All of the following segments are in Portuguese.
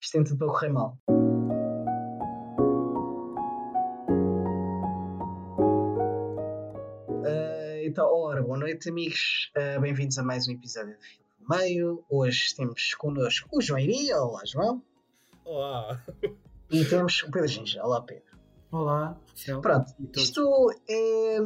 Isto tem tudo para correr mal. Uh, então, ora, boa noite, amigos. Uh, Bem-vindos a mais um episódio de Filme do Meio. Hoje temos connosco o João Iria. Olá, João. Olá. E temos o Pedro Ginja. Olá, Pedro. Olá. Pronto, isto é.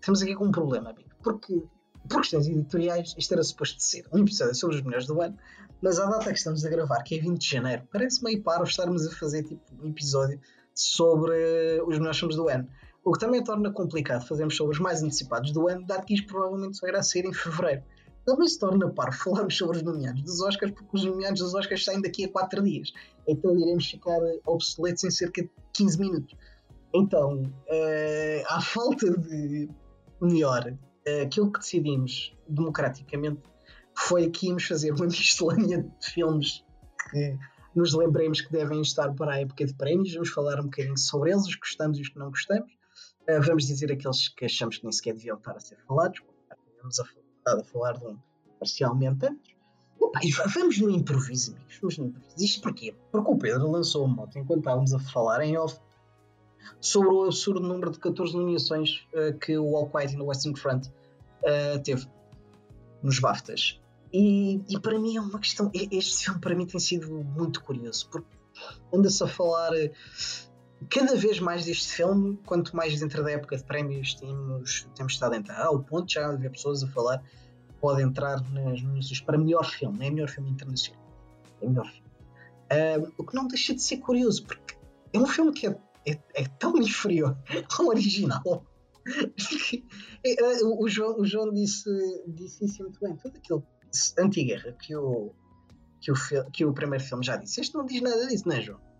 Estamos aqui com um problema, amigo. Porque, por questões editoriais, isto era suposto ser um episódio sobre os melhores do ano, mas a data que estamos a gravar, que é 20 de janeiro, parece meio paro estarmos a fazer tipo um episódio sobre os melhores filmes do ano. O que também torna complicado fazermos sobre os mais antecipados do ano, dado que isto provavelmente só irá sair em fevereiro. Também se torna paro falarmos sobre os nomeados dos Oscars, porque os nomeados dos Oscars saem daqui a 4 dias. Então iremos ficar obsoletos em cerca de 15 minutos. Então, uh, à falta de melhor, aquilo que decidimos democraticamente foi que íamos fazer uma miscelânea de filmes que nos lembremos que devem estar para a época de prémios. Vamos falar um bocadinho sobre eles, os que gostamos e os que não gostamos. Uh, vamos dizer aqueles que achamos que nem sequer deviam estar a ser falados. Vamos a, a falar de um parcialmente antes. vamos no improviso, amigos. Vamos no improviso. Isto porquê? Porque o Pedro lançou uma moto enquanto estávamos a falar em off sobre o absurdo número de 14 nomeações uh, que o All Quiet no Western Front uh, teve nos BAFTAs. E, e, para mim é uma questão. Este filme para mim tem sido muito curioso, porque anda-se a falar eh, cada vez mais deste filme, quanto mais dentro da época de prémios temos, temos estado a entrar. Ao ponto já de haver pessoas a falar pode entrar nas nomeações para melhor filme, é melhor filme internacional, é melhor filme. Uh, o que não deixa de ser curioso, porque é um filme que é, é, é tão inferior ao original. É, o, João, o João disse, disse isso muito bem. Tudo aquilo anti-guerra que o, que, o, que o primeiro filme já disse. Este não diz nada disso, não é, João?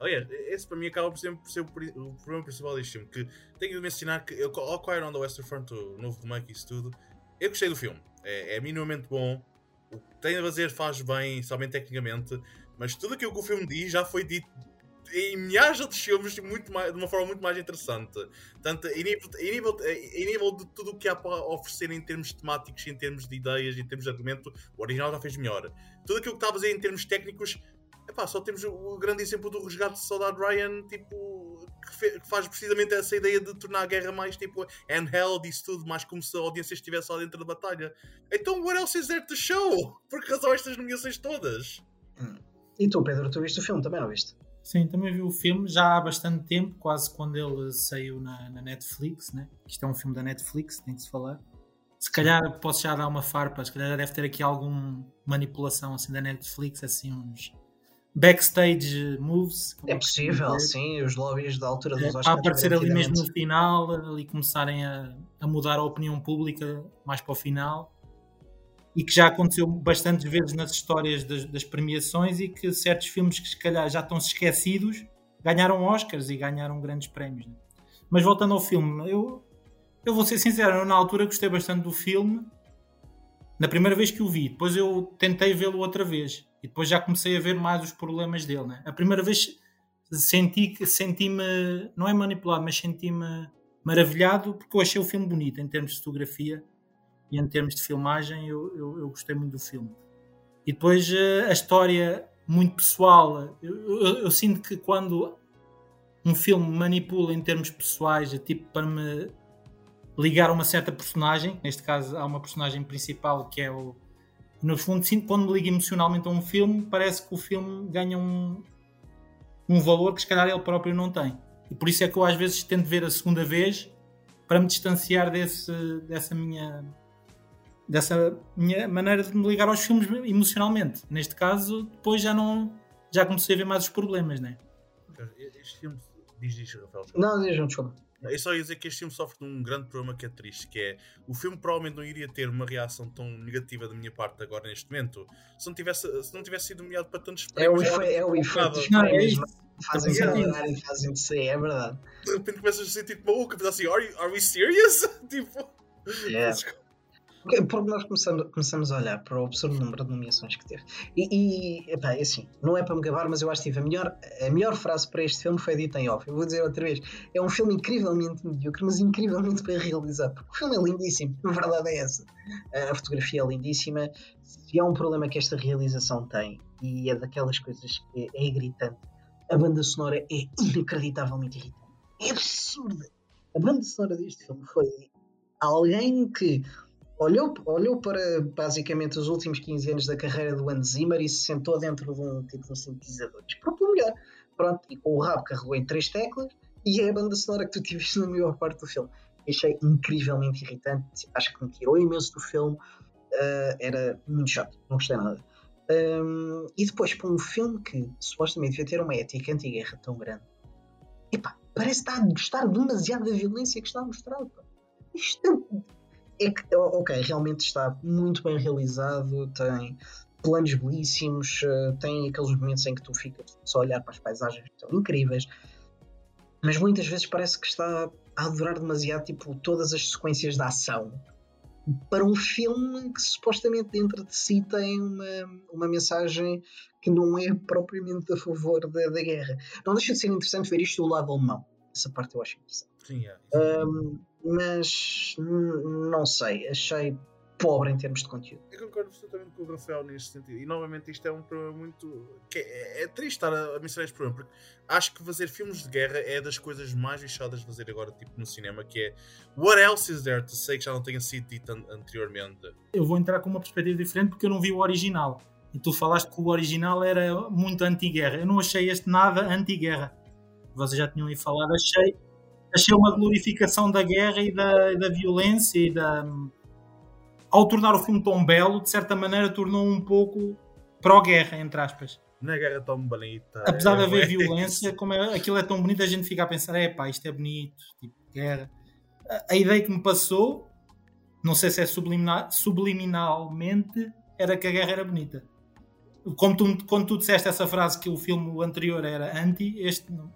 Aliás, esse para mim acaba por ser, por ser o, o, problema principal deste filme. Que tenho de mencionar que eu, ao Choir on the Western Front, o novo remake e isso tudo, eu gostei do filme. É, é minimamente bom. O que tem a fazer faz bem, somente tecnicamente. Mas tudo aquilo que o filme diz já foi dito em milhares de outros filmes muito mais, de uma forma muito mais interessante. Tanto em nível, em nível, em nível de tudo o que há para oferecer em termos temáticos, em termos de ideias, em termos de argumento, o original já fez melhor. Tudo aquilo que está a fazer em termos técnicos, epá, só temos o grande exemplo do resgate de Soldado Ryan, tipo, que, fe, que, faz precisamente essa ideia de tornar a guerra mais tipo handheld, isso tudo, mais como se a audiência estivesse lá dentro da batalha. Então, what else is there to show? Por que razão estas nomeações todas? Hum. E tu, Pedro, tu viste o filme também, não viste? Sim, também vi o filme já há bastante tempo, quase quando ele saiu na, na Netflix, né? Isto é um filme da Netflix, tem que se falar. Se calhar posso já dar uma farpa, se calhar deve ter aqui alguma manipulação assim da Netflix, assim uns backstage moves. É possível, sim, os lobbies da altura dos é, Oscars. Para aparecer ali mesmo no final, ali começarem a, a mudar a opinião pública mais para o final e que já aconteceu bastantes vezes nas histórias das, das, premiações e que certos filmes que se calhar já estão esquecidos ganharam Oscars e ganharam grandes prémios. Né? Mas voltando ao filme, eu, eu vou ser sincero, eu na altura gostei bastante do filme na primeira vez que o vi, depois eu tentei vê-lo outra vez e depois já comecei a ver mais os problemas dele. Né? A primeira vez senti que senti-me, não é manipulado, mas senti-me maravilhado porque eu achei o filme bonito em termos de fotografia e em termos de filmagem eu, eu, eu gostei muito do filme. E depois eh, a história muito pessoal, eu, eu, sinto que quando um filme manipula em termos pessoais, é tipo para me ligar a uma certa personagem, neste caso há uma personagem principal que é o. No fundo, sinto quando me ligo emocionalmente a um filme, parece que o filme ganha um, um valor que se calhar ele próprio não tem. E por isso é que eu às vezes tento ver a segunda vez para me distanciar desse, dessa minha dessa minha maneira de me ligar aos filmes emocionalmente. Neste caso, depois já não já comecei a ver mais os problemas, né? Este filme diz isto, Rafael. Não, diz, desculpa. Eu só ia dizer que este filme sofre de um grande problema que é triste, que é o filme provavelmente não iria ter uma reação tão negativa da minha parte agora neste momento se não tivesse, se não tivesse sido nomeado para tantos prémios. É o, é o efeito. Não, é isso. Fazem sentido. e fazem de ser, é verdade. De repente começas a sentir tipo maluco, assim, are, you, are we serious? tipo. Yeah. Porque nós começamos, começamos a olhar para o absurdo número de nomeações que teve. E, e epá, é assim, não é para me gabar, mas eu acho que tive a melhor, a melhor frase para este filme foi dita em off. Eu vou dizer outra vez: é um filme incrivelmente medíocre, mas incrivelmente bem realizado. Porque o filme é lindíssimo, a verdade é essa. A fotografia é lindíssima. Se há um problema que esta realização tem, e é daquelas coisas que é gritante. A banda sonora é inacreditavelmente irritante. É absurda. A banda sonora deste filme foi alguém que olhou, olhou para basicamente os últimos 15 anos da carreira do Hans Zimmer e se sentou dentro de um tipo de um sintetizador. Próprio melhor. Pronto, e com o rabo carregou em três teclas e é a banda sonora que tu tiveste na maior parte do filme. Achei incrivelmente irritante, acho que me tirou imenso do filme, uh, era muito chato, não gostei nada. Um, e depois, para um filme que supostamente devia ter uma ética anti-guerra tão grande, epá, parece estar a gostar demasiado da violência que está a mostrar. Isto é que, ok, realmente está muito bem realizado, tem planos belíssimos, uh, tem aqueles momentos em que tu ficas só a olhar para as paisagens que são incríveis, mas muitas vezes parece que está a adorar demasiado tipo, todas as sequências da ação para um filme que supostamente dentro de si tem uma, uma mensagem que não é propriamente a favor da, da guerra. Não deixa de ser interessante ver isto do lado alemão. Essa parte eu acho interessante. Sim, é. Um, mas não sei, achei pobre em termos de conteúdo. Eu concordo absolutamente com o Rafael neste sentido. E novamente isto é um problema muito. Que é, é triste estar a, a mencionar este problema, porque acho que fazer filmes de guerra é das coisas mais lixadas de fazer agora, tipo no cinema, que é What else is there to say que já não tenha sido dito an anteriormente? Eu vou entrar com uma perspectiva diferente porque eu não vi o original. E tu falaste que o original era muito anti-guerra. Eu não achei este nada anti-guerra. Vocês já tinham aí falado, achei, achei uma glorificação da guerra e da, da violência e da ao tornar o filme tão belo, de certa maneira tornou um pouco pró-guerra, entre aspas. Não é guerra tão bonita. Apesar é, de haver é violência, como é, aquilo é tão bonito, a gente fica a pensar, é pá, isto é bonito, tipo, guerra. A, a ideia que me passou, não sei se é subliminal, subliminalmente, era que a guerra era bonita. Como tu, quando tu disseste essa frase que o filme anterior era anti, este não.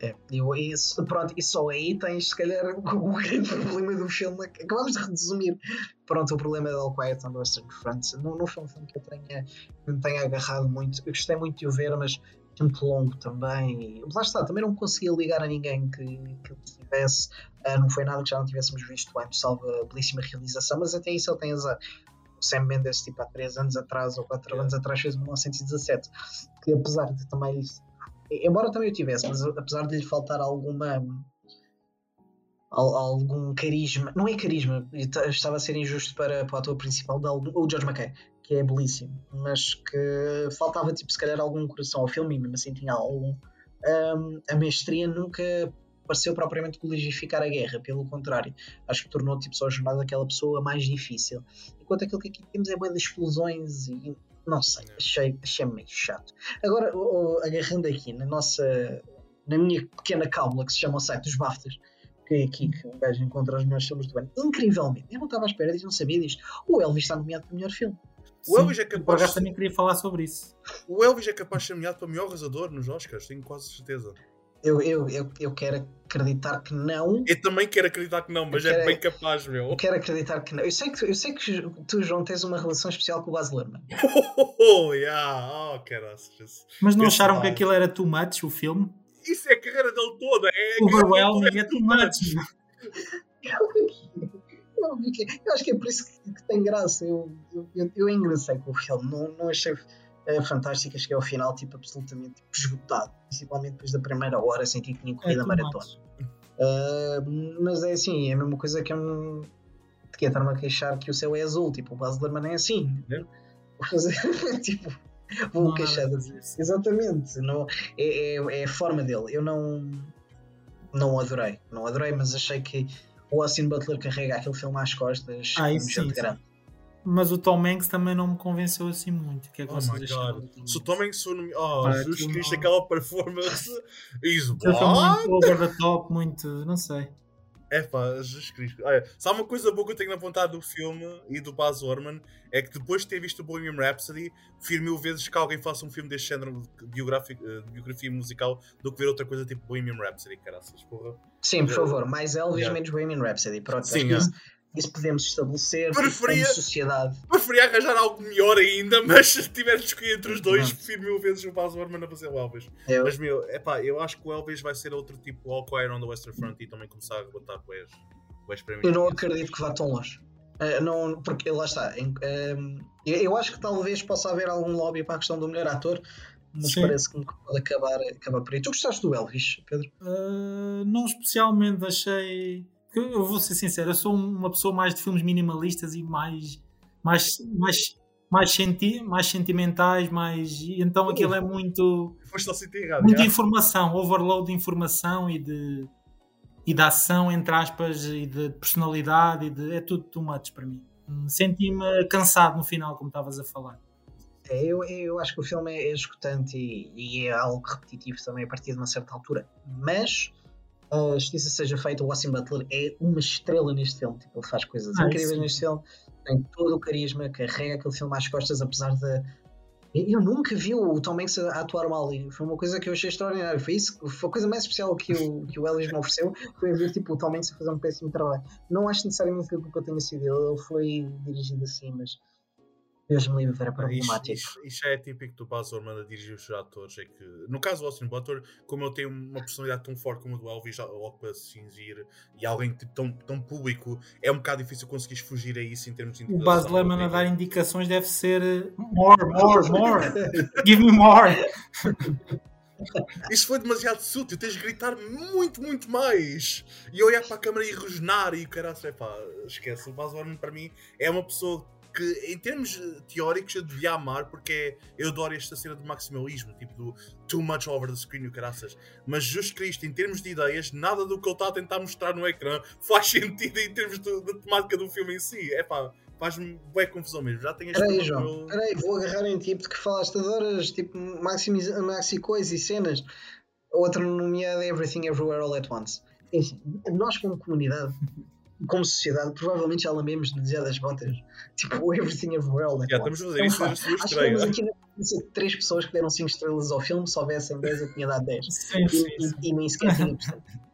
É, eu, isso, pronto, e só aí tens, se calhar, o, grande problema do filme. Acabamos de resumir. Pronto, o problema é All Quiet on the Western Front. Não, não foi um filme que eu tenha, me tenha agarrado muito. Eu gostei muito de o ver, mas muito longo também. E, lá está, também não conseguia ligar a ninguém que, que tivesse. Uh, não foi nada que já não tivéssemos visto antes, salvo a belíssima realização, mas até isso ele tem azar. O Sam Mendes, tipo, há 3 anos atrás ou 4 yeah. anos atrás, fez 1917, que apesar de também embora também eu tivesse, mas apesar de lhe faltar alguma algum carisma, não é carisma, estava a ser injusto para, para o ator principal, o George McKay, que é belíssimo, mas que faltava tipo se calhar algum coração ao filme, mesmo assim tinha algum. Um, a mestria nunca pareceu propriamente glorificar a guerra, pelo contrário, acho que tornou tipo, só a jornada daquela pessoa mais difícil. Enquanto aquilo que aqui temos é bem de explosões e não sei, achei, achei meio chato. Agora, oh, agarrando aqui na nossa. na minha pequena cábula que se chama o site dos BAFTAs, que é aqui que um gajo encontra os melhores filmes do ano. Incrivelmente, eu não estava à espera disso, não sabia disto. O Elvis está nomeado para o melhor filme. O Elvis é capaz. Eu também queria falar sobre isso. O Elvis é capaz de ser nomeado para o melhor realizador nos Oscars, tenho quase certeza. Eu, eu, eu, eu quero acreditar que não. Eu também quero acreditar que não, mas é bem capaz, meu. Eu quero acreditar que não. Eu sei que, eu sei que tu, João, tens uma relação especial com o Baz Luhrmann. Oh, yeah. oh caraças. Mas não acharam que aquilo era too much, o filme? Isso é a carreira dele toda. É Overwhelming, é too much. eu, eu acho que é por isso que, que tem graça. Eu, eu, eu, eu engracei com o filme. Não, não achei é fantástica. Cheguei ao final, tipo, absolutamente esgotado. Principalmente depois da primeira hora, senti que tinha corrido é a maratona. Uh, mas é assim, é a mesma coisa que eu não. Que é estar-me a queixar que o céu é azul. Tipo, o Baz Luhrmann é assim. É. Vou fazer. tipo. Vou queixar disso. Exatamente. Não, é, é, é a forma dele. Eu não. Não adorei. Não adorei, mas achei que o Austin Butler carrega aquele filme às costas. Ah, isso sim, grande mas o Tom Hanks também não me convenceu assim muito. O que é que oh vocês acharam? Se o Tom Hanks for no... Oh, Pá, Jesus Cristo, não... aquela performance is what? muito over the top, muito. não sei. É pá, Jesus Cristo. Olha, sabe uma coisa boa que eu tenho apontado do filme e do Baz Luhrmann é que depois de ter visto o Bohemian Rhapsody, prefiro mil vezes que alguém faça um filme deste género de biografia, de eh, biografia musical do que ver outra coisa tipo Bohemian Rhapsody, caraças, porra. Sim, por favor, mais Elvis, yeah. menos Bohemian Rhapsody. Pronto, Sim, é isso podemos estabelecer preferia, como sociedade. Preferia arranjar algo melhor ainda, mas se tiver de escolher entre os dois, prefiro mil vezes o Baz Luhrmann a fazer o Elvis. Eu... Mas, meu, epá, eu acho que o Elvis vai ser outro tipo All Quiet on the Western Front e também começar a botar boés, boés para mim. Eu não acredito que vá tão longe. Uh, não, porque lá está. Em, um, eu acho que talvez possa haver algum lobby para a questão do melhor ator, mas Sim. parece que pode acabar, acabar por aí. Tu gostaste do Elvis, Pedro? Uh, não especialmente, achei. Eu vou ser sincero, eu sou uma pessoa mais de filmes minimalistas e mais. mais, mais mais, senti mais sentimentais, mais. Então aquilo é muito. Foste ao sítio errado. Muita informação, overload de informação e de. e de ação, entre aspas, e de personalidade, e de, é tudo too much para mim. Senti-me cansado no final, como estavas a falar. É, eu, eu acho que o filme é, escutante e, e, é algo repetitivo também a partir de uma certa altura. Mas a justiça seja feita, o Austin Butler é uma estrela neste filme. Tipo, ele faz coisas ah, incríveis sim. neste filme, tem todo o carisma, carrega aquele filme às costas, apesar de. Eu nunca vi o Tom Hanks a atuar mal e foi uma coisa que eu achei extraordinária. Foi isso, foi a coisa mais especial que o, que o Ellis me ofereceu. Foi ver tipo, o Tom Hanks a fazer um péssimo trabalho. Não acho necessariamente que a culpa tenha sido ele, ele foi dirigido assim, mas Deus me livre, era problemático. Isto, isto, isto, é típico do Baz Luhrmann a dirigir os atores. É que, no caso do Austin Butler, como ele tem uma personalidade tão forte como a do Elvis, logo para se cinzir, e alguém tipo, tão, tão público, é um bocado difícil conseguir fugir a isso em termos de O Baz Luhrmann a dar indicações deve ser eh, more, more, more, give me more. Isso foi demasiado sutil, tens de gritar muito, muito mais. E olhar para a câmera e rosnar e o caralho, pá, esquece. O Baz Luhrmann para mim é uma pessoa que em termos eh, teóricos eu devia amar porque é, eu adoro esta cena do maximalismo, tipo do too much over the screen e caraças. Mas justo Cristo, em termos de ideias, nada do que ele está a tentar mostrar no ecrã faz sentido em termos de, da temática do filme em si. É pá, faz-me bem confusão mesmo. Já tenho Peraí, João, meu... peraí, vou agarrar em tipo que falaste, adoras tipo maxi, maxi coisas e cenas. Outra nomeada Everything Everywhere All at Once. Assim, nós como comunidade como sociedade, provavelmente já lambemos demasiadas botas. Tipo, everything everywhere. Like, yeah, estamos a fazer isso Acho que temos aqui na três pessoas que deram 5 estrelas ao filme, se houvessem 10 eu tinha dado 10. Sim, e, sim. E, e, nem sequer tinha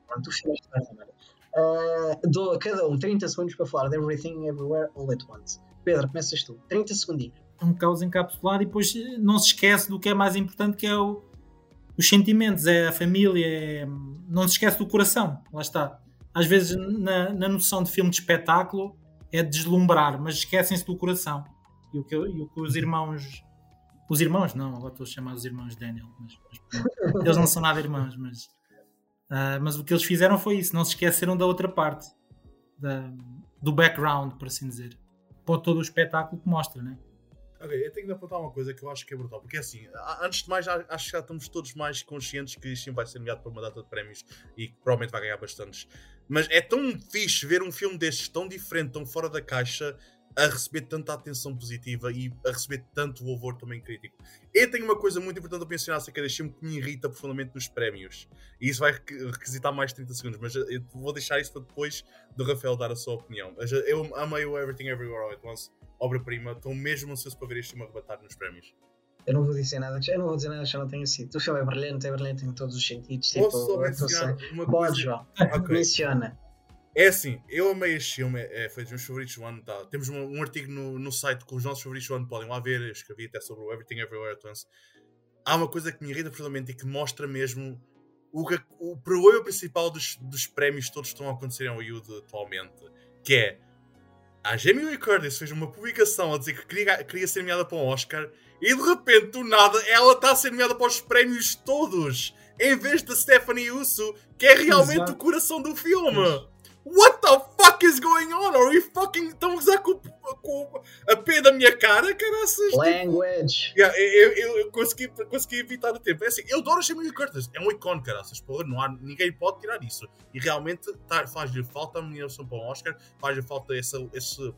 Pronto, o filme é Uh, dou a cada um 30 segundos para falar de Everything Everywhere All at Once. Pedro, começas tu. 30 segundinhos. Um caos encapsulado e depois não se esquece do que é mais importante, que é o, os sentimentos, é a família, é, não se esquece do coração. Lá está às vezes na, na noção de filme de espetáculo é deslumbrar, mas esquecem-se do coração. E o, que, e o que os irmãos. Os irmãos, não, agora estou a chamar os irmãos Daniel, mas, mas eles não são nada irmãos, mas, uh, mas o que eles fizeram foi isso, não se esqueceram da outra parte, da, do background, por assim dizer, para todo o espetáculo que mostra, né? Ok, eu tenho de apontar uma coisa que eu acho que é brutal, porque assim, antes de mais, acho que já estamos todos mais conscientes que isto vai ser nomeado para uma data de prémios e que provavelmente vai ganhar bastantes. Mas é tão fixe ver um filme destes tão diferente, tão fora da caixa, a receber tanta atenção positiva e a receber tanto louvor também crítico. Eu tenho uma coisa muito importante a mencionar acerca deste filme que me irrita profundamente nos prémios. E isso vai requisitar mais 30 segundos, mas eu vou deixar isso para depois do Rafael dar a sua opinião. Eu amei o Everything Everywhere All At Once obra-prima. Estou mesmo ansioso para ver este filme arrebatar nos prémios. Eu não vou dizer nada, eu não vou dizer nada que já não tenha sido. O filme é brilhante, é brilhante em todos os sentidos. Tipo, Posso só mencionar uma coisa? Pode, João. Okay. Menciona. É assim, eu amei este filme, é, foi dos meus favoritos do ano. Tá. Temos um, um, artigo no, no site com os nossos favoritos do ano, podem lá ver. Eu escrevi até sobre o Everything Everywhere at Once. Há uma coisa que me irrita profundamente e que mostra mesmo o, o problema principal dos, dos prémios todos que estão a acontecer em Hollywood atualmente, que é a Jamie Lee Curtis fez uma publicação a dizer que queria, queria ser nomeada para um Oscar e de repente, do nada, ela está a ser nomeada para os prémios todos em vez da Stephanie Uso, que é realmente Exato. o coração do filme. What the fuck is going on? Are we fucking. Estão a usar com, com a pé da minha cara, caraças? Language. Tipo, yeah, eu, eu, eu, consegui, consegui evitar o tempo. É assim, eu adoro a Jamie Curtis. É um ícone, caraças. Porra, não há, ninguém pode tirar isso. E realmente tá, faz-lhe falta a nomeação para um Oscar, faz-lhe falta esse, esse,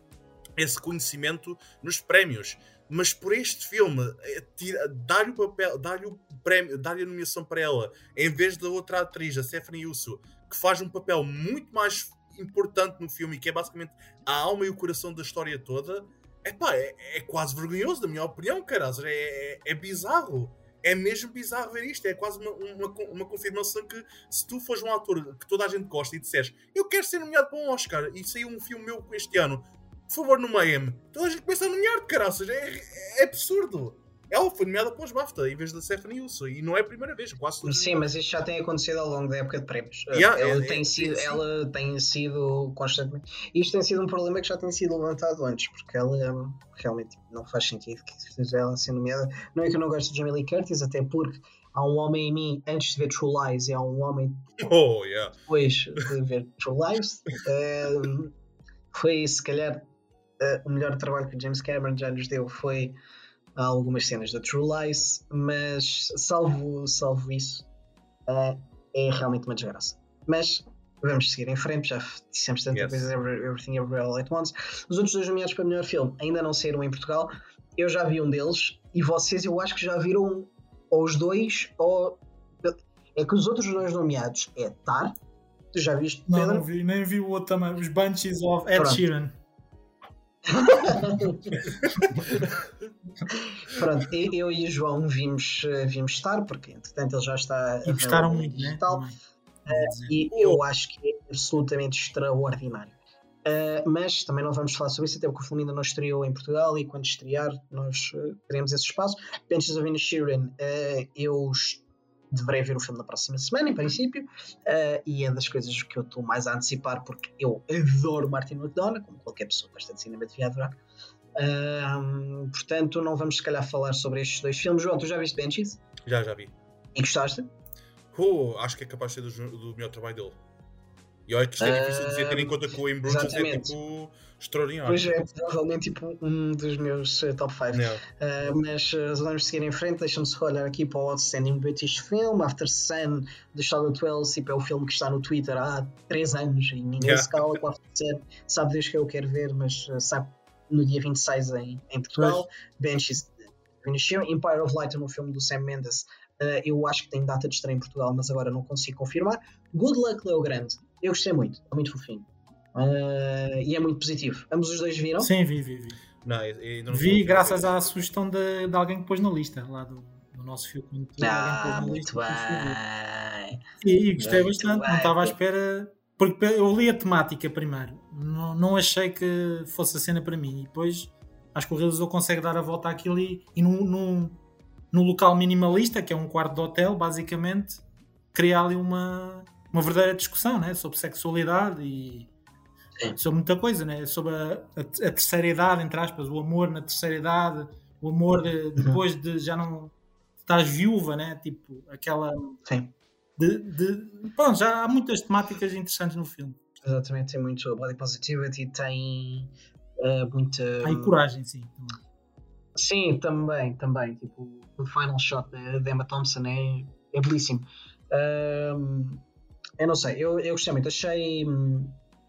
esse conhecimento nos prémios. Mas por este filme, é, dar-lhe o papel, dar-lhe o prémio, dar-lhe a nomeação para ela, em vez da outra atriz, a Stephanie Uso, que faz um papel muito mais importante no filme que é basicamente a alma e o coração da história toda, epá, é, é quase vergonhoso, na minha opinião, caras. É, é, é, bizarro. É mesmo bizarro ver isto. É quase uma, uma, uma, confirmação que se tu fores um ator que toda a gente gosta e disseres eu quero ser nomeado para um Oscar e saiu um filme meu este ano, por favor, nomeia-me. Toda a gente começa a nomear-te, caraças. É, é absurdo. Ela foi nomeada para os BAFTA em vez da Stephanie Wilson. E não é a primeira vez, quase todas Sim, mas isto já tem acontecido ao longo da época de prémios. Yeah, ela, é- tem é- sido, sim. ela tem sido constantemente. Isto tem sido um problema que já tem sido levantado antes, porque ela hum, realmente não faz sentido que seja ela ser nomeada. Não é que eu não gosto de Jamie Lee Curtis, até porque há um homem em mim antes de ver True Lies e há um homem Oh, yeah. depois de ver True Lies. Hum, foi se calhar uh, o melhor trabalho que James Cameron já nos deu foi algumas cenas da True Lies, mas salvo, salvo isso, uh, é realmente uma desgraça. Mas vamos seguir em frente, já dissemos tanta Yes. coisa Every- Everything Everywhere All At Once. Os outros dois nomeados para melhor filme ainda não saíram em Portugal. Eu já vi um deles e vocês eu acho que já viram ou os dois ou é que os outros dois nomeados é Tar. Tu já viste, Não, Pedro? não vi, nem vi o outro também. Os Bunches of Ed Pronto. Sheeran. Pronto, eu, e o João vimos, eh, vimos estar, porque entretanto ele já está E gostaram muito, né? digital, Também. Vou dizer. e eu acho que é absolutamente extraordinário. Uh, mas também não vamos falar sobre isso, até porque o filme ainda não estreou em Portugal e quando estrear nós uh, teremos esse espaço. Benches of Sheeran, uh, eu deverei ver o filme na próxima semana, em princípio, uh, e é das coisas que eu estou mais a antecipar porque eu adoro Martin McDonagh, como qualquer pessoa de cinema devia adorar. Um, portanto, não vamos se calhar falar sobre estes dois filmes. João, tu já viste Benches? Já, já vi. E gostaste? Oh, acho que é capaz de ser do, do melhor trabalho dele. E olha que isto é difícil dizer, tendo em conta que o Bruges é tipo extraordinário. Pois é, provavelmente tipo, um dos meus uh, top 5. Não. Uh, mas uh, vamos seguir em frente. Deixa-me só olhar aqui para o Outstanding British Film, After Sun, de Charlotte Wells. Tipo, é o filme que está no Twitter há 3 anos e ninguém Yeah. se cala com After Sun. Sabe Deus que eu quero ver, mas uh, sabe no dia 26 em, em Portugal. Benches, Vinicius, Empire of Light, no filme do Sam Mendes. Uh, eu acho que tem data de estreia em Portugal, mas agora não consigo confirmar. Good Luck, Leo Grande. Eu gostei muito, é muito fofinho. Uh, e é muito positivo. Ambos os dois viram? Sim, vi, vi, vi. Não, eu- eu não Vi graças à sugestão de, de alguém que pôs na lista, lá do, do nosso fio condutor. Ah, alguém muito bem. E, e gostei Muito bastante, bem. não estava à espera. Porque eu li a temática primeiro, não, não achei que fosse a cena para mim. E depois acho que o realizador consegue dar a volta àquilo e, e no, no, no local minimalista, que é um quarto de hotel, basicamente, criar ali uma, uma verdadeira discussão né? sobre sexualidade e Sim. sobre muita coisa, né? sobre a, a, a terceira idade, entre aspas, o amor na terceira idade, o amor de- depois de já não estás viúva, né? tipo aquela Sim, de, de- pronto, já há muitas temáticas interessantes no filme. exatamente. Tem muito body positivity, tem uh, muita. E coragem, sim. Sim, também, também. Tipo, o final shot da Emma Thompson é, é belíssimo. Ahm, eu não sei, eu, eu gostei muito. Achei,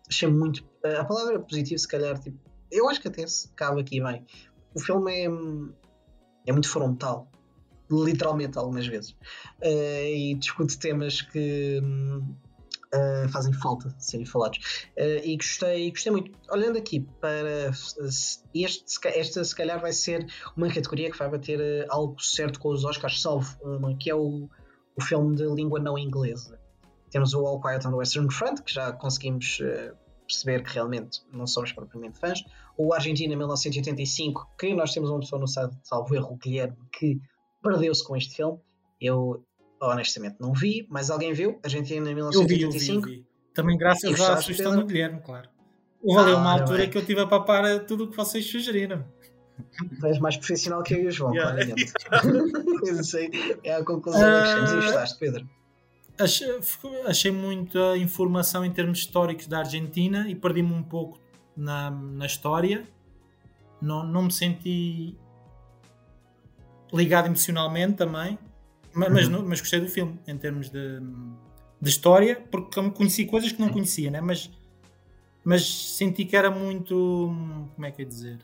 achei muito. A palavra positivo, se calhar, tipo, eu acho que até se cabe aqui bem. O filme é, é muito frontal, literalmente, algumas vezes. Ah, e discute temas que. ah, fazem falta de serem falados. Uh, e gostei, gostei muito. Olhando aqui para uh, este, esta, se calhar vai ser uma categoria que vai bater uh, algo certo com os Oscars, salvo uma, que é o, o filme de língua não inglesa. Temos o All Quiet on the Western Front, que já conseguimos uh, perceber que realmente não somos propriamente fãs. O Argentina 1985, que nós temos uma pessoa no site, salvo erro, o Guilherme, que perdeu-se com este filme. Eu honestamente não vi, mas alguém viu? Argentina Eu vi, eu vi, eu 1985? vi. Também graças à sugestão do Guilherme, claro. Houve Ah, uma altura bem. que eu tive a papar tudo o que vocês sugeriram. Tu és mais profissional que eu e o João, Yeah. claramente. sei, é a conclusão a que chegamos. E Ah. gostaste, Pedro? Achei, achei muita informação em termos históricos da Argentina e perdi-me um pouco na, na história. Não, não me senti ligado emocionalmente também, ma- mas, Uhum. mas gostei do filme em termos de, de história, porque conheci coisas que não conhecia, né? mas, mas senti que era muito. Como é que eu ia dizer?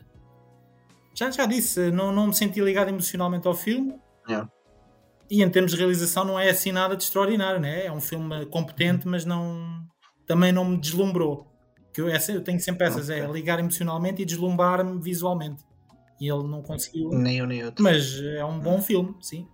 Já, já disse, não, não me senti ligado emocionalmente ao filme. Yeah. E em termos de realização não é assim nada de extraordinário, né? É um filme competente, mas não também não me deslumbrou. Que eu, essa, eu tenho sempre essas, é ligar emocionalmente e deslumbrar-me visualmente. E ele não conseguiu. Nem eu nem outro. Mas é um bom filme, sim.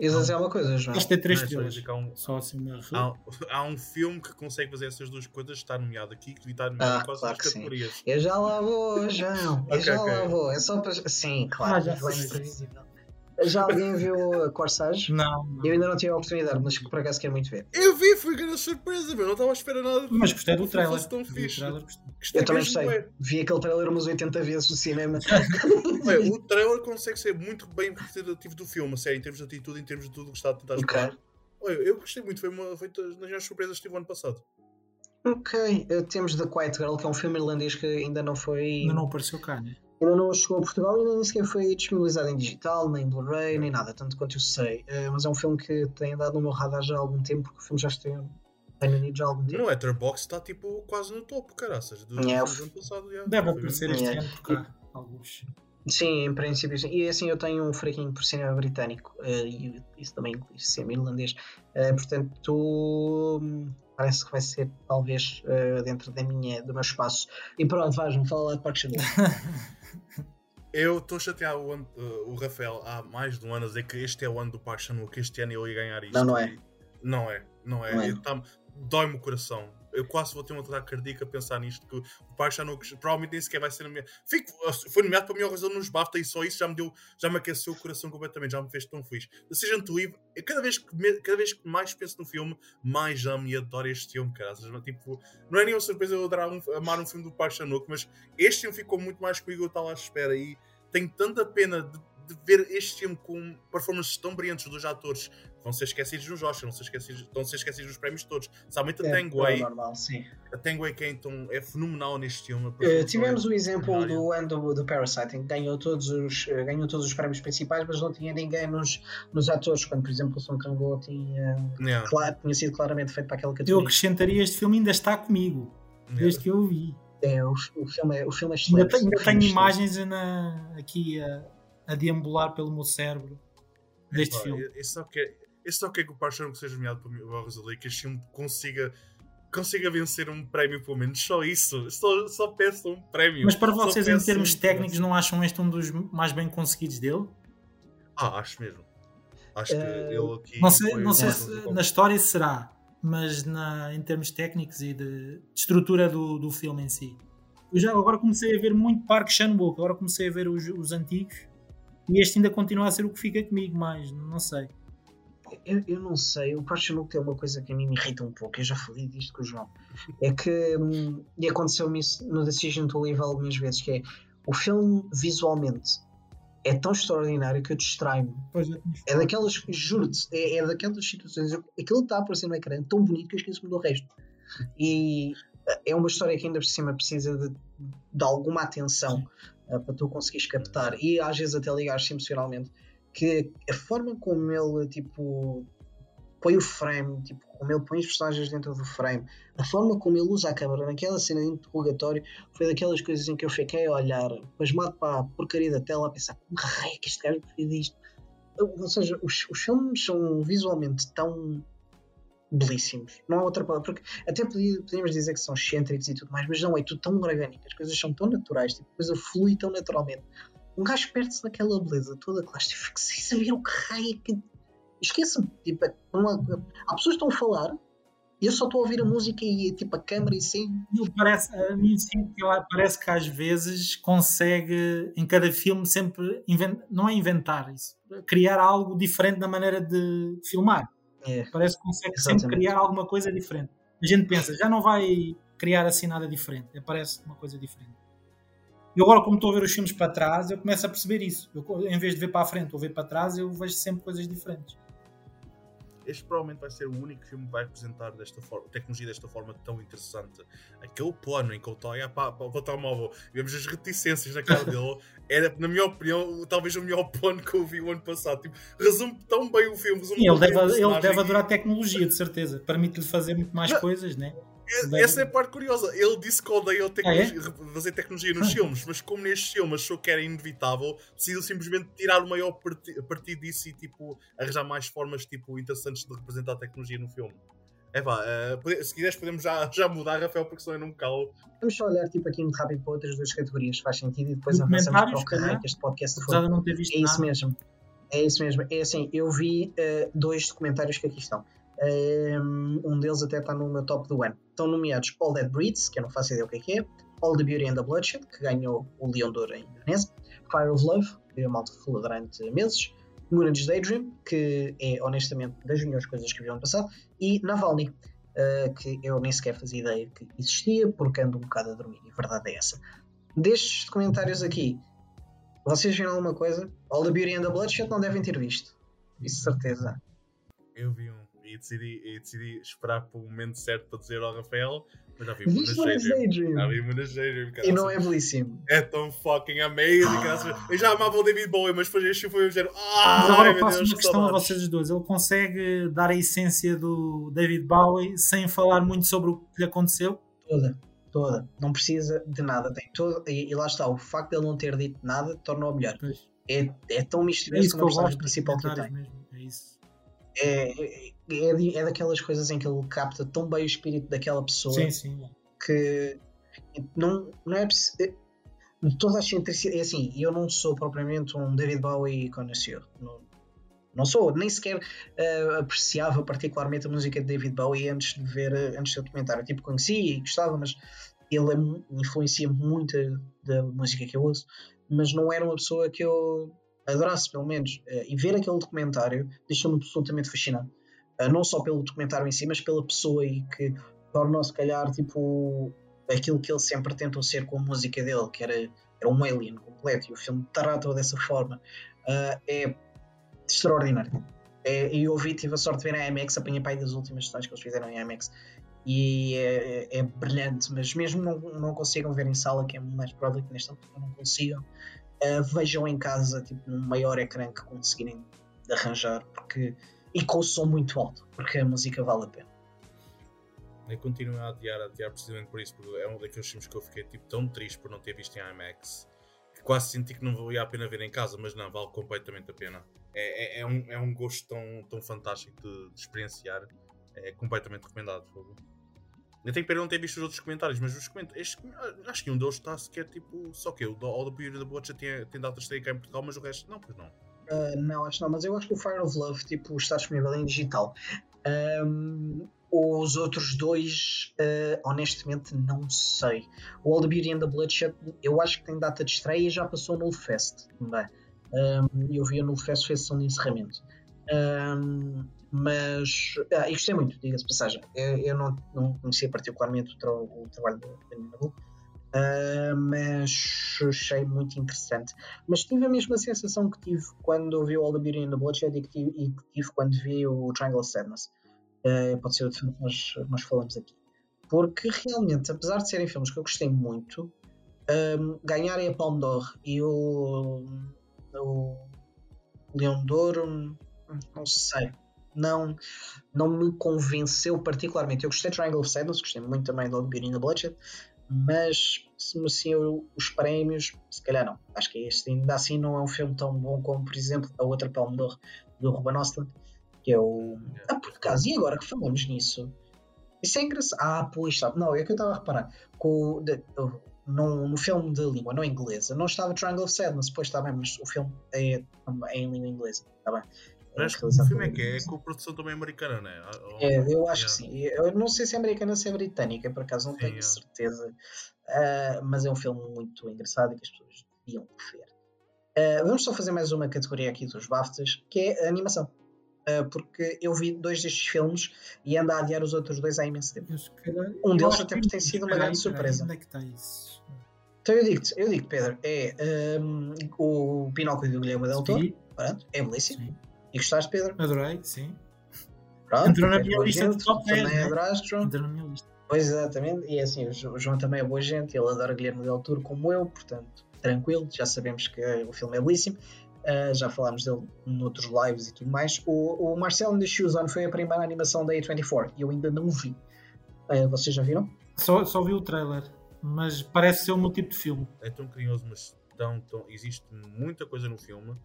Isso dizer uma coisa, João. Isto é três Não, é estrelas. que há um- Só assim uma. Há, há um filme que consegue fazer essas duas coisas, está nomeado aqui, que está nomeado Ah, em quase claro todas as que sim. categorias. Eu já lá vou, João. Eu já ok. lá vou. É só para. Sim, claro. Ah, já ser previsível. Já alguém viu a Corsage? Não, não. Eu ainda não tive a oportunidade, mas que por acaso quero muito ver. Eu vi, foi grande surpresa, meu. Não estava à espera nada. Mas gostei do que trailer. tão Vi o fixe. trailer, gostei. Eu também gostei. Vi aquele trailer umas 80 vezes no cinema. O trailer consegue ser muito bem representativo do filme, a sério, em termos de atitude, em termos de tudo que está a tentar Ok. explorar. Olha, eu gostei muito, foi uma foi das minhas surpresas que tive o ano passado. ok, eh, temos The Quiet Girl, que é um filme irlandês que ainda não foi. Ainda não apareceu cá, né? Ainda não chegou a Portugal e nem sequer foi disponibilizado em digital, nem Blu-ray, nem nada, tanto quanto eu sei. Eh, mas é um filme que tem andado no meu radar já há algum tempo, porque o filme já está no Reino Unido já há algum tempo. No Letterboxd está tipo quase no topo, caraças. Do É, do ano passado, já. Deve aparecer este É. ano por cá. Alguns. Sim, em princípio sim. E assim eu tenho um fraquinho por cinema britânico eh, e isso também inclui cinema irlandês. Eh, portanto, hum, parece que vai ser talvez eh, dentro da minha, do meu espaço. E pronto, vais, me fala lá de Park Chan Eu estou a chatear o, ano- uh, o Rafael há mais de um ano a dizer que este é o ano do Chan-wook, que este ano ele ia ganhar isto. Não, não é. Não é, não é. Não é. Dói-me o coração. Eu quase vou ter uma ataque cardíaca a pensar nisto, que o Park Chan-wook provavelmente nem sequer vai ser nomeado. Fico, foi nomeado para a melhor razão nos BAFTA e só isso já me deu, já me aqueceu o coração completamente, já me fez tão feliz. Seja to Eve, eu cada vez, que cada vez que mais penso no filme, mais amo e adoro este filme, cara. Ou seja, Tipo, não é nenhuma surpresa eu adorar um, amar um filme do Park Chan-wook, mas este filme ficou muito mais comigo, eu estava à espera e tenho tanta pena de, de ver este filme com performances tão brilhantes dos atores vão ser esquecidos nos Oscars, vão ser esquecidos, estão a ser esquecidos nos prémios todos. Somente a É, Tanguay, normal, sim. a Tanguay Kenton é fenomenal neste filme. Performance tivemos é o exemplo do ano do, do Parasite, em que ganhou todos, os, eh, ganhou todos os prémios principais, mas não tinha ninguém nos, nos atores, quando, por exemplo, o Song Kang-ho tinha, Yeah, claro, tinha sido claramente feito para aquela Eu categoria. acrescentaria este filme ainda está comigo. yeah. Desde que eu o vi. É, o, o filme é, o filme é Ainda, excelente. tenho- ainda tenho é imagens na- aqui a, a deambular pelo meu cérebro deste Epá, filme. Eu, eu só quero, eu só quero que o Park Chan-wook seja nomeado para o Rosalie, que este filme consiga, consiga vencer um prémio, pelo menos. Só isso. Só, só peço um prémio. Mas para vocês, em termos um- técnicos, não acham este um dos mais bem conseguidos dele? Ah, acho mesmo. Acho que Eh, ele aqui. Não sei, não sei se na história será, mas na, em termos técnicos e de, de estrutura do, do filme em si. Eu já agora comecei a ver muito Park Chan-wook, agora comecei a ver os, os antigos e este ainda continua a ser o que fica comigo mais, não sei. Eu, eu não sei, o Chan-wook tem uma coisa que a mim me irrita um pouco, eu já falei disto com o João, é que, hum, e aconteceu-me isso no Decision to Live algumas vezes, que é, o filme visualmente é tão extraordinário que eu distraio-me. É falado. daquelas, juro-te, é, é daquelas situações, aquilo que está a aparecer no ecrã é tão bonito que eu esqueço-me do resto. E é uma história que ainda por cima precisa de, de alguma atenção uh, para tu conseguires captar e às vezes até ligares emocionalmente que a forma como ele tipo põe o frame, tipo, como ele põe os personagens dentro do frame, a forma como ele usa a câmera naquela cena de interrogatório foi daquelas coisas em que eu fiquei a olhar, pasmado para a porcaria da tela, a pensar como raio é que este gajo fez isto. Ou seja, os, os filmes são visualmente tão belíssimos. Não há outra palavra. Porque até podíamos dizer que são excêntricos e tudo mais, mas não é tudo tão orgânico. As coisas são tão naturais, tipo, a coisa flui tão naturalmente. Um gajo perde-se naquela beleza toda, claro, fico sem saber o que raio é que. Esqueça-me. Tipo, não há, há pessoas que estão a falar e eu só estou a ouvir a música e tipo a câmera e sim. Ele parece, a mim sim, parece que às vezes consegue em cada filme sempre inven- não é inventar isso, criar algo diferente na maneira de filmar. É. Parece que consegue Exatamente. sempre criar alguma coisa diferente. A gente pensa, já não vai criar assim nada diferente, aparece uma coisa diferente. E agora, como estou a ver os filmes para trás, eu começo a perceber isso. Eu, em vez de ver para a frente ou ver para trás, eu vejo sempre coisas diferentes. Este provavelmente vai ser o único filme que vai apresentar desta forma, tecnologia desta forma tão interessante. Aquele plano em que ele está a olhar para, para o telemóvel vemos as reticências na cara dele, era, na minha opinião, talvez o melhor plano que eu vi o ano passado. Tipo, resume tão bem o filme. Sim, ele deve, ele deve e- adorar tecnologia, de certeza. Permite-lhe fazer muito mais Não. coisas, né? E- Essa é a parte curiosa. Ele disse que odeia o tecnologia- Ah, fazer tecnologia nos filmes, mas como neste filme achou que era inevitável, decidiu simplesmente tirar o maior parti- partido disso e tipo, arranjar mais formas tipo, interessantes de representar a tecnologia no filme. É pá, pode- se quiseres podemos já, já mudar, Rafael, porque senão eu não me calo. Vamos só olhar tipo aqui muito rápido para outras duas categorias, faz sentido, e depois avançamos para o caralho que este podcast foi. não ter visto É isso nada. mesmo. É isso mesmo. É assim, eu vi uh, dois documentários que aqui estão. Um, um deles até está no meu top do ano. Estão nomeados All That Breeds, que eu não faço ideia o que é que é, All the Beauty and the Bloodshed, que ganhou o Leão de Ouro em Indonésia, Fire of Love, que a malta falou durante meses, Moonage Daydream, que é honestamente das melhores coisas que vi ano passado, e Navalny, uh, que eu nem sequer fazia ideia que existia, porque ando um bocado a dormir, e a verdade é essa. Destes documentários aqui, vocês viram alguma coisa? All the Beauty and the Bloodshed não devem ter visto, isso certeza. Eu vi um decidi, e decidi esperar pelo momento certo para dizer ao Rafael mas já vi Moonage Daydream. Já vi Moonage Daydream. E não é belíssimo. É tão fucking amazing. Ah. Eu já amava o David Bowie, mas depois este foi o género. Ah, mas agora passo uma questão a vocês dois. Ele consegue dar a essência do David Bowie sem falar muito sobre o que lhe aconteceu? Toda. Toda. Não precisa de nada. Tem todo... e, e lá está. O facto de ele não ter dito nada torna-o melhor. É, é tão misterioso é como a personagem principal que tem. Mesmo. É isso. É, é, é, é, daquelas coisas em que ele capta tão bem o espírito daquela pessoa sim, sim. que não, não é toda a excentricidade. É assim, eu não sou propriamente um David Bowie conhecido. Não, não sou, nem sequer uh, apreciava particularmente a música de David Bowie antes de ver, antes do documentário. Tipo, conhecia e gostava, mas ele é, influencia muito da música que eu ouço, mas não era uma pessoa que eu adorasse, pelo menos. Uh, e ver aquele documentário deixou-me absolutamente fascinado. Uh, não só pelo documentário em si, mas pela pessoa e que tornou, se calhar, tipo, aquilo que ele sempre tentou ser com a música dele, que era, era um alien completo, e o filme trata dessa forma. Uh, é extraordinário. É, eu ouvi, tive a sorte de ver a IMAX, apanhei aí das últimas sessões que eles fizeram em IMAX e é, é, é, brilhante, mas mesmo não, não consigam ver em sala, que é mais provável que nesta altura não consigam, uh, vejam em casa tipo, num maior ecrã que conseguirem arranjar porque, e com o som muito alto, porque a música vale a pena. Eu continuo a adiar, a adiar precisamente por isso, porque é um daqueles filmes que eu fiquei tipo, tão triste por não ter visto em IMAX que quase senti que não valia a pena ver em casa, mas não, vale completamente a pena. É, é, é um, é um gosto tão, tão fantástico de, de experienciar, é completamente recomendado. Eu tenho pena não ter visto os outros comentários, mas os comentários. acho que um deles está sequer tipo. Só que o All the Beauty da Watch tem, tem data de cá em Portugal, mas o resto não, pois não. Uh, não, acho não, mas eu acho que o Fire of Love tipo, está disponível em digital. Um, os outros dois, uh, honestamente, não sei. O All the Beauty and the Bloodshed, eu acho que tem data de estreia e já passou no Fest também. Um, eu vi Null Fest, fez sessão de encerramento. Um, mas ah, e gostei muito, diga-se passagem. Eu, eu não, não, conhecia particularmente o, tra o trabalho do Danny uh, mas achei muito interessante. Mas tive a mesma sensação que tive quando ouvi All the Beauty and the Bloodshed e que tive, e que tive quando vi o Triangle of Sadness. Uh, pode ser outro filme que nós, nós falamos aqui. Porque realmente, apesar de serem filmes que eu gostei muito, um, ganharem a Palme d'Or e o, o Leão de não sei não, não me convenceu particularmente. Eu gostei de Triangle of Sadness, gostei muito também do Beauty and the Bloodshed, mas se mereciam os prémios, se calhar não. Acho que este ainda assim não é um filme tão bom como, por exemplo, a outra Palme d'Or do Ruben Ostlund, que é o. Ah, por acaso, e agora que falamos nisso? Isso é engraçado. Ah, pois, sabe. Não, é que eu estava a reparar. Com, de, no, no filme de língua não inglesa, não estava Triangle of Sadness, pois está bem, mas o filme é, é em língua inglesa, está bem. Mas o filme é que é, é com produção também americana, não é? Ou, é, eu acho que sim. Eu não sei se é americana ou se é britânica, por acaso não sim, tenho é. certeza. Uh, mas é um filme muito engraçado e que as pessoas deviam ver. Uh, vamos só fazer mais uma categoria aqui dos BAFTAs, que é a animação. Uh, porque eu vi dois destes filmes e ando a adiar os outros dois há imenso tempo. um deles até tem sido uma grande surpresa. Onde é que está isso? Então eu digo-te, eu digo Pedro, é um, o Pinóquio do Guilherme Del Toro, é belíssimo. Sim. E gostaste, Pedro? Adorei, sim. Pronto, Entrou na minha lista de top 10. Também né? adoraste, João? Entrou na minha lista. Pois, exatamente. E é assim, o João também é boa gente, ele adora Guilherme Del Toro como eu, portanto, tranquilo, já sabemos que o filme é belíssimo. Uh, já falámos dele noutros lives e tudo mais. O, o Marcelo in the Shoes On foi a primeira animação da A24 e eu ainda não vi. Uh, vocês já viram? Só, só vi o trailer, mas parece ser o meu tipo de filme. É tão curioso, mas tão, tão, existe muita coisa no filme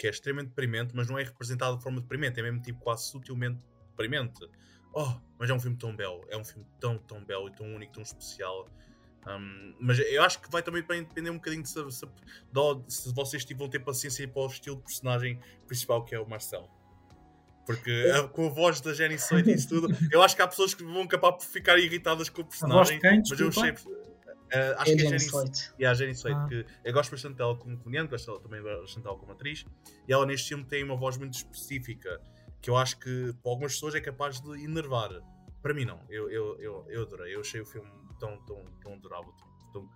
que é extremamente deprimente, mas não é representado de forma deprimente, é mesmo tipo quase sutilmente deprimente. Oh, mas é um filme tão belo, é um filme tão, tão belo e tão único, tão especial. Um, mas eu acho que vai também depender um bocadinho de se, se, se vocês vão ter paciência para o estilo de personagem principal que é o Marcel. Porque a, com a voz da Jenny Slate e isso tudo, eu acho que há pessoas que vão acabar por ficar irritadas com o personagem. Mas eu achei. Uh, acho é que é Jenny Slate. E a Jenny Slate, Ah. que eu gosto bastante dela como comediante, gosto dela também bastante dela como atriz. E ela neste filme tem uma voz muito específica que eu acho que para algumas pessoas é capaz de enervar. Para mim, não. Eu, eu, eu, eu adorei. Eu achei o filme tão, tão, tão adorável. Tão, tão...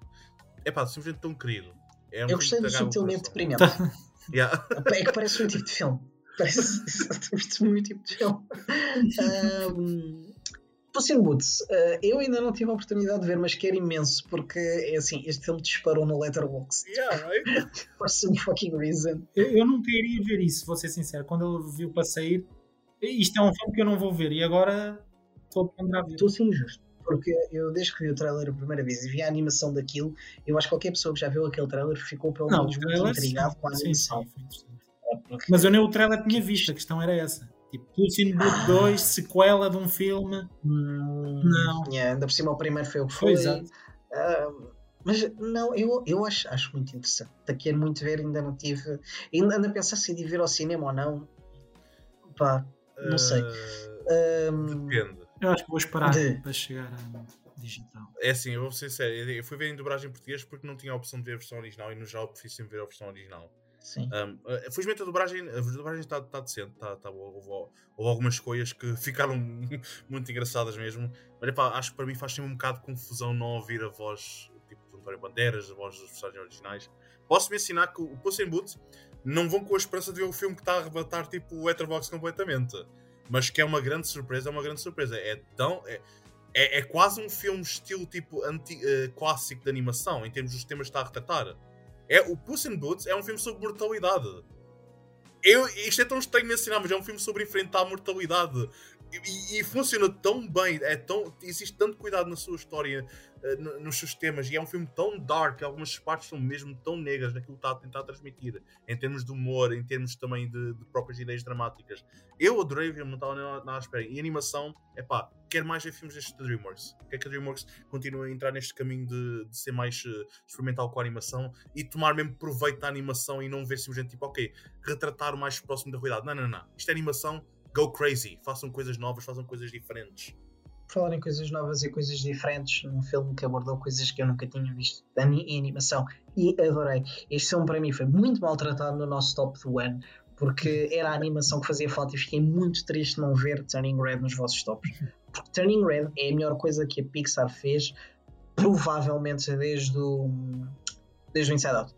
É pá, simplesmente tão querido. É um Eu gostei do te agarra o subtilmente coração. deprimente. Yeah. É que parece um tipo de filme. Parece exatamente o meu tipo de filme. Um, Puss in Boots, uh, eu ainda não tive a oportunidade de ver, mas quero imenso, porque é assim, este filme disparou no Letterboxd. Yeah, right? For some fucking reason. Eu, eu nunca iria ver isso, vou ser sincero. Quando ele viu para sair, isto é um filme que eu não vou ver e agora estou a ponderar ver. Estou assim injusto. Porque eu, desde que vi o trailer a primeira vez e vi a animação daquilo, eu acho que qualquer pessoa que já viu aquele trailer ficou pelo Não, menos muito intrigado sim, com a sim, animação. sim, interessante. Porque- Mas eu nem o trailer tinha visto, a questão era essa. Tipo, Puss in Boot 2, sequela de um filme. Hum, Não. yeah, ainda por cima o primeiro foi o que foi. Ah, mas não, eu, eu acho, acho muito interessante. Quero muito ver, ainda não tive. Ainda ando a pensar se é de vir ao cinema ou não. Pá, Não sei. Uh, hum, depende. Eu acho que vou esperar De- para chegar a digital. É assim, eu vou ser sério. Eu fui ver em dobragem em português porque não tinha a opção de ver a versão original e no prefiro sempre ver a versão original. Sim. Um, uh, felizmente a dobragem a dobragem está tá decente, tá, tá boa. Houve, houve algumas escolhas que ficaram muito engraçadas mesmo. Mas epá, acho que para mim faz sempre um bocado de confusão não ouvir a voz tipo de António Bandeiras, a voz dos personagens originais. Posso mencionar que o Puss in Boots não vão com a esperança de ver o filme que está a arrebatar tipo o Letterboxd completamente. Mas que é uma grande surpresa, é uma grande surpresa. É tão. É, é, é quase um filme estilo tipo anti, eh, clássico de animação, em termos dos temas que está a retratar. É, o Puss in Boots é um filme sobre mortalidade. Eu, isto é tão estranho mencionar, mas é um filme sobre enfrentar a mortalidade. E, e funciona tão bem, é tão, existe tanto cuidado na sua história, eh, no- nos seus temas, e é um filme tão dark, algumas partes são mesmo tão negras naquilo que está a tentar transmitir, em termos de humor, em termos também de, de próprias ideias dramáticas. Eu adorei o filme, não estava nada à espera. E animação, é pá, quero mais ver filmes destes da DreamWorks. Quero que a DreamWorks continue a entrar neste caminho de, de ser mais eh, experimental com a animação e tomar mesmo proveito da animação e não ver simplesmente tipo, ok, retratar o mais próximo da realidade. Não, não, não. Isto é animação, go crazy. Façam coisas novas, façam coisas diferentes. Por falar em coisas novas e coisas diferentes, num filme que abordou coisas que eu nunca tinha visto em animação e adorei. Este filme para mim foi muito maltratado no nosso top do ano, porque era a animação que fazia falta e fiquei muito triste de não ver Turning Red nos vossos tops. Porque Turning Red é a melhor coisa que a Pixar fez, provavelmente desde o, desde o Inside Out.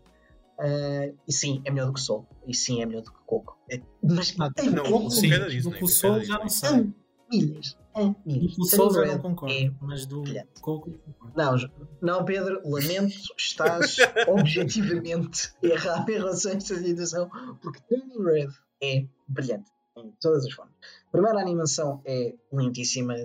Ah, e sim, é melhor do que Soul. E sim, é melhor do que Coco. É- mas Ah, não, sim. Sim, da Disney, do que o qualquer Soul da já não sei. milhas. É, milhas. Do que o Soul já Turning não Red concordo, é mas do. Coco concordo. Não, não, Pedro, lamento, estás objetivamente errado em relação a esta situação, porque Turning Red é brilhante em todas as formas. Primeiro, a animação é lindíssima,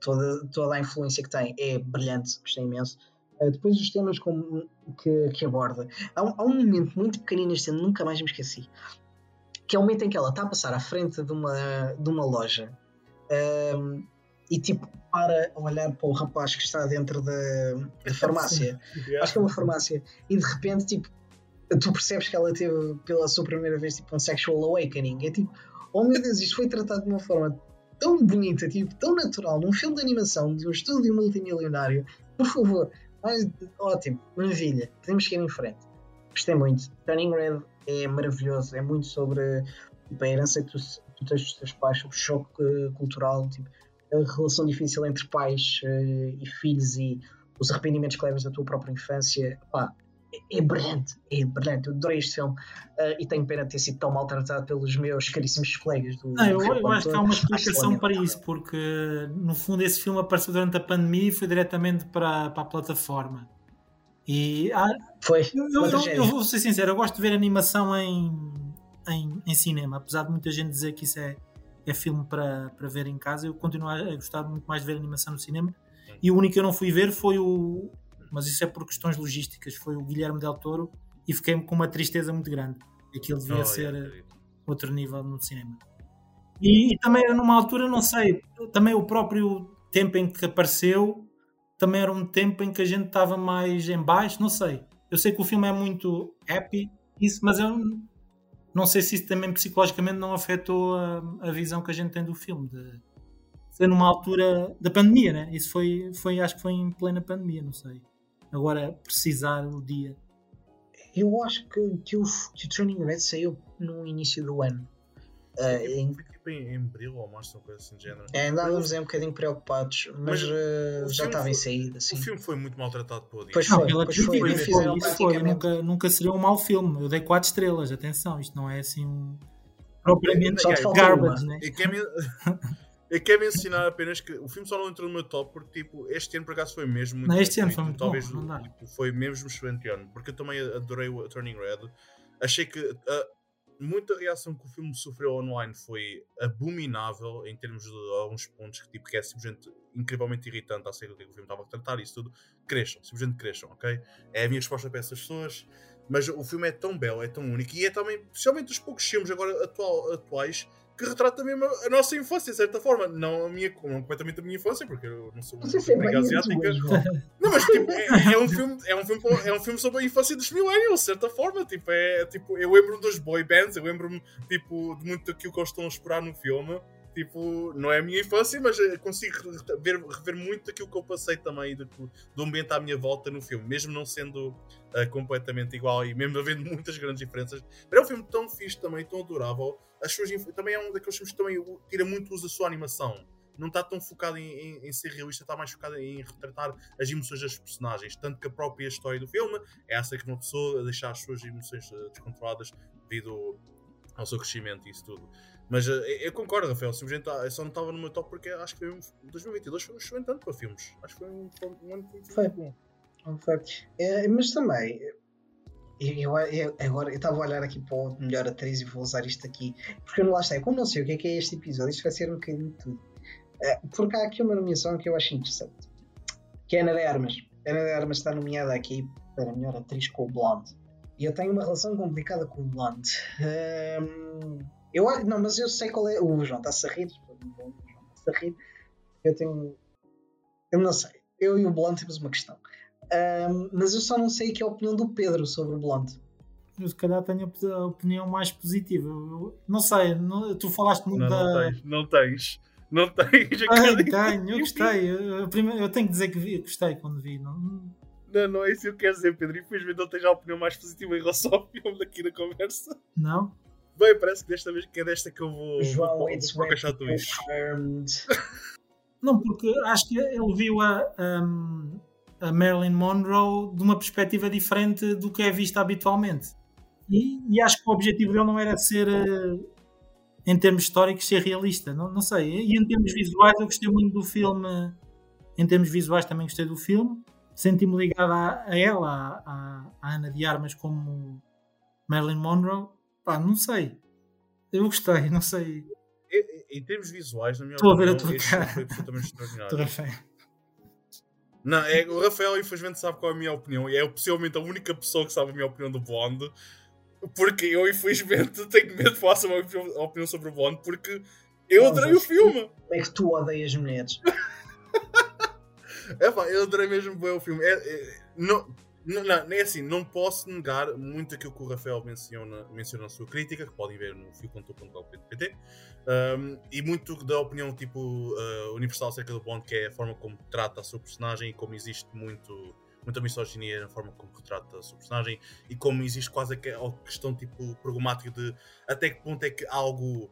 toda, toda a influência que tem é brilhante, gostei imenso. Uh, depois, os temas como, que, que aborda. Há um, há um momento muito pequenino neste filme, nunca mais me esqueci, que é o momento em que ela está a passar à frente de uma, de uma loja. um, e tipo para olhar para o rapaz que está dentro da, da farmácia acho que é uma farmácia, e de repente, tipo, tu percebes que ela teve pela sua primeira vez tipo, um sexual awakening. É tipo, oh meu Deus, isto foi tratado de uma forma tão bonita, tipo, tão natural, num filme de animação de um estúdio multimilionário. Por favor, mais, ótimo, maravilha, podemos seguir em frente. Gostei muito. Turning Red é maravilhoso, é muito sobre tipo, a herança que tu, tu tens dos teus pais, sobre o choque cultural, tipo, a relação difícil entre pais eh, e filhos e os arrependimentos que levas da tua própria infância. Pá, é, é brilhante, é brilhante. Eu adorei este filme eh, e tenho pena de ter sido tão maltratado pelos meus caríssimos colegas do. Não, eu, eu acho que há uma explicação para isso, porque no fundo esse filme apareceu durante a pandemia e foi diretamente para, para a plataforma. E há- Foi eu, eu- eu vou ser sincero, eu gosto de ver animação em, em, em cinema, apesar de muita gente dizer que isso é, é filme para, para ver em casa, eu continuo a gostar muito mais de ver animação no cinema. E o único que eu não fui ver foi o. Mas isso é por questões logísticas, foi o Guilherme Del Toro e fiquei com uma tristeza muito grande. Aquilo devia Oh, ser yeah, acredito. outro nível no cinema. E, e também era numa altura, não sei, também o próprio tempo em que apareceu também era um tempo em que a gente estava mais em baixo, não sei. Eu sei que o filme é muito happy, isso, mas eu não sei se isso também psicologicamente não afetou a, a visão que a gente tem do filme. De ser numa altura da pandemia, né? Isso foi, foi, acho que foi em plena pandemia, não sei. Agora, precisar o dia. Eu acho que, que, o, que o Turning Red saiu no início do ano. Uh, em, tipo em, em abril ou março, uma coisa assim de género. É, andávamos um bocadinho preocupados, mas, mas uh, já estava em saída. Sim. O filme foi muito maltratado pelo dia. Pois foi, não, pois foi, foi, foi, isso foi. Nunca, nunca seria um mau filme. Eu dei 4 estrelas, atenção, isto não é assim um. propriamente garbage, né? Eu quero mencionar apenas que o filme só não entrou no meu top porque tipo, este ano por acaso foi mesmo muito não, este ano foi muito talvez bom, tipo, foi mesmo excelente ano porque eu também adorei o Turning Red achei que uh, muita reação que o filme sofreu online foi abominável em termos de alguns pontos que, tipo, que é simplesmente incrivelmente irritante acerca do que o filme estava a tratar isso tudo. Cresçam, simplesmente cresçam, ok? É a minha resposta para essas pessoas. Mas o filme é tão belo, é tão único e é também, especialmente dos poucos filmes agora atual, atuais que retrata mesmo a nossa infância, de certa forma. Não, a minha, não completamente a minha infância, porque eu não sou uma asiática. Não, mas tipo, é, é, um filme, é, um filme, é um filme sobre a infância dos millennials, de certa forma. Tipo, é, tipo, eu lembro-me dos boy bands, eu lembro-me tipo, de muito daquilo que eles estão a esperar no filme. Tipo, não é a minha infância, mas consigo rever, rever muito daquilo que eu passei também do, do ambiente à minha volta no filme, mesmo não sendo uh, completamente igual e mesmo havendo muitas grandes diferenças. Mas é um filme tão fixe também, tão adorável as suas, também é um daqueles filmes que também tira muito uso da sua animação. Não está tão focado em, em, em, ser realista, está mais focado em retratar as emoções das personagens. Tanto que a própria história do filme é essa que uma pessoa deixar as suas emoções eh, descontroladas devido ao seu crescimento e isso tudo. Mas uh, eu concordo, Rafael. Simplesmente eu só não estava no meu top porque acho que foi um, 2022 foi um excelente ano para filmes. Acho que foi um, um ano muito foi. bom. Foi. É, mas também, eu, eu, agora eu estava a olhar aqui para o melhor atriz e vou usar isto aqui, porque eu não lá. Como não sei o que é, que é este episódio, isto vai ser um bocadinho de tudo. Uh, porque há aqui uma nomeação que eu acho interessante, que é a Ana de Armas. A Ana de Armas está nomeada aqui para melhor atriz com o Blonde. E eu tenho uma relação complicada com o Blonde. Um, eu, não, mas eu sei qual é. O João está-se a rir. O João está-se a rir. Eu tenho. Eu não sei. Eu e o Blonde temos uma questão. Um, mas eu só não sei que é a opinião do Pedro sobre o Blonde. Eu se calhar tenho a opinião mais positiva. Eu, não sei, não, tu falaste muito não, da. Não tens, não tens. Não tens. Tenho, tenho, eu gostei. Eu, eu, eu, tenho que dizer que vi, gostei quando vi. Não, não, não é isso que eu quero dizer, Pedro. Infelizmente não tens a opinião mais positiva em relação ao filme daqui na conversa. Não? Bem, parece que desta vez que é desta que eu vou. João, vou, it's vou. Não, porque acho que ele viu a. Um a Marilyn Monroe de uma perspectiva diferente do que é vista habitualmente. E, e acho que o objetivo dele não era ser, eh, em termos históricos, ser realista. Não, não sei. E em termos visuais, eu gostei muito do filme. Em termos visuais, também gostei do filme. Senti-me ligado a, a ela, a, a, Ana de Armas, como Marilyn Monroe. Pá, não sei. Eu gostei, não sei. Em, em termos visuais, na minha Estou opinião, a ver a tua cara. foi absolutamente extraordinário. Estou não, é, o Rafael, infelizmente, sabe qual é a minha opinião e é possivelmente a única pessoa que sabe a minha opinião do Bond. Porque eu, infelizmente, tenho medo de falar sobre a minha opinião sobre o Bond porque eu adorei o filme. É que tu odeias mulheres? é pá, eu adorei mesmo bem o filme. É, é, não, não, não, é assim, não posso negar muito aquilo que o Rafael menciona, menciona na sua crítica, que podem ver no fio.com.pt. Um, e muito da opinião tipo uh, universal acerca do Bond, que é a forma como trata a sua personagem e como existe muito, muita misoginia na forma como retrata a sua personagem e como existe quase a questão tipo programática de até que ponto é que algo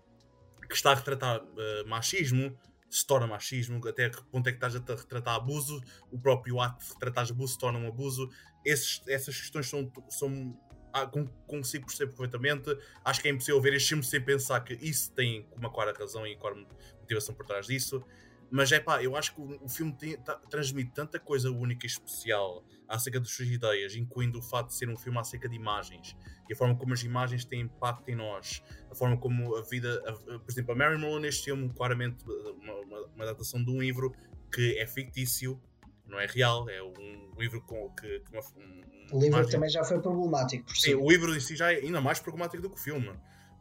que está a retratar uh, machismo se torna machismo, até que ponto é que estás a retratar abuso, o próprio ato de retratar abuso se torna um abuso. Esses, essas questões são, são ah, consigo perceber perfeitamente. Acho que é impossível ver este filme sem pensar que isso tem uma clara razão e clara motivação por trás disso. Mas é pá, eu acho que o, filme tem, tá, transmite tanta coisa única e especial acerca das suas ideias, incluindo o fato de ser um filme acerca de imagens e a forma como as imagens têm impacto em nós, a forma como a vida. A, por exemplo, a Mary Monroe neste filme, claramente, uma, uma, uma adaptação de um livro que é fictício, não é real, é um livro com que, uma, um, o livro imagem... também já foi problemático por si. Sim, o livro em si já é ainda mais problemático do que o filme.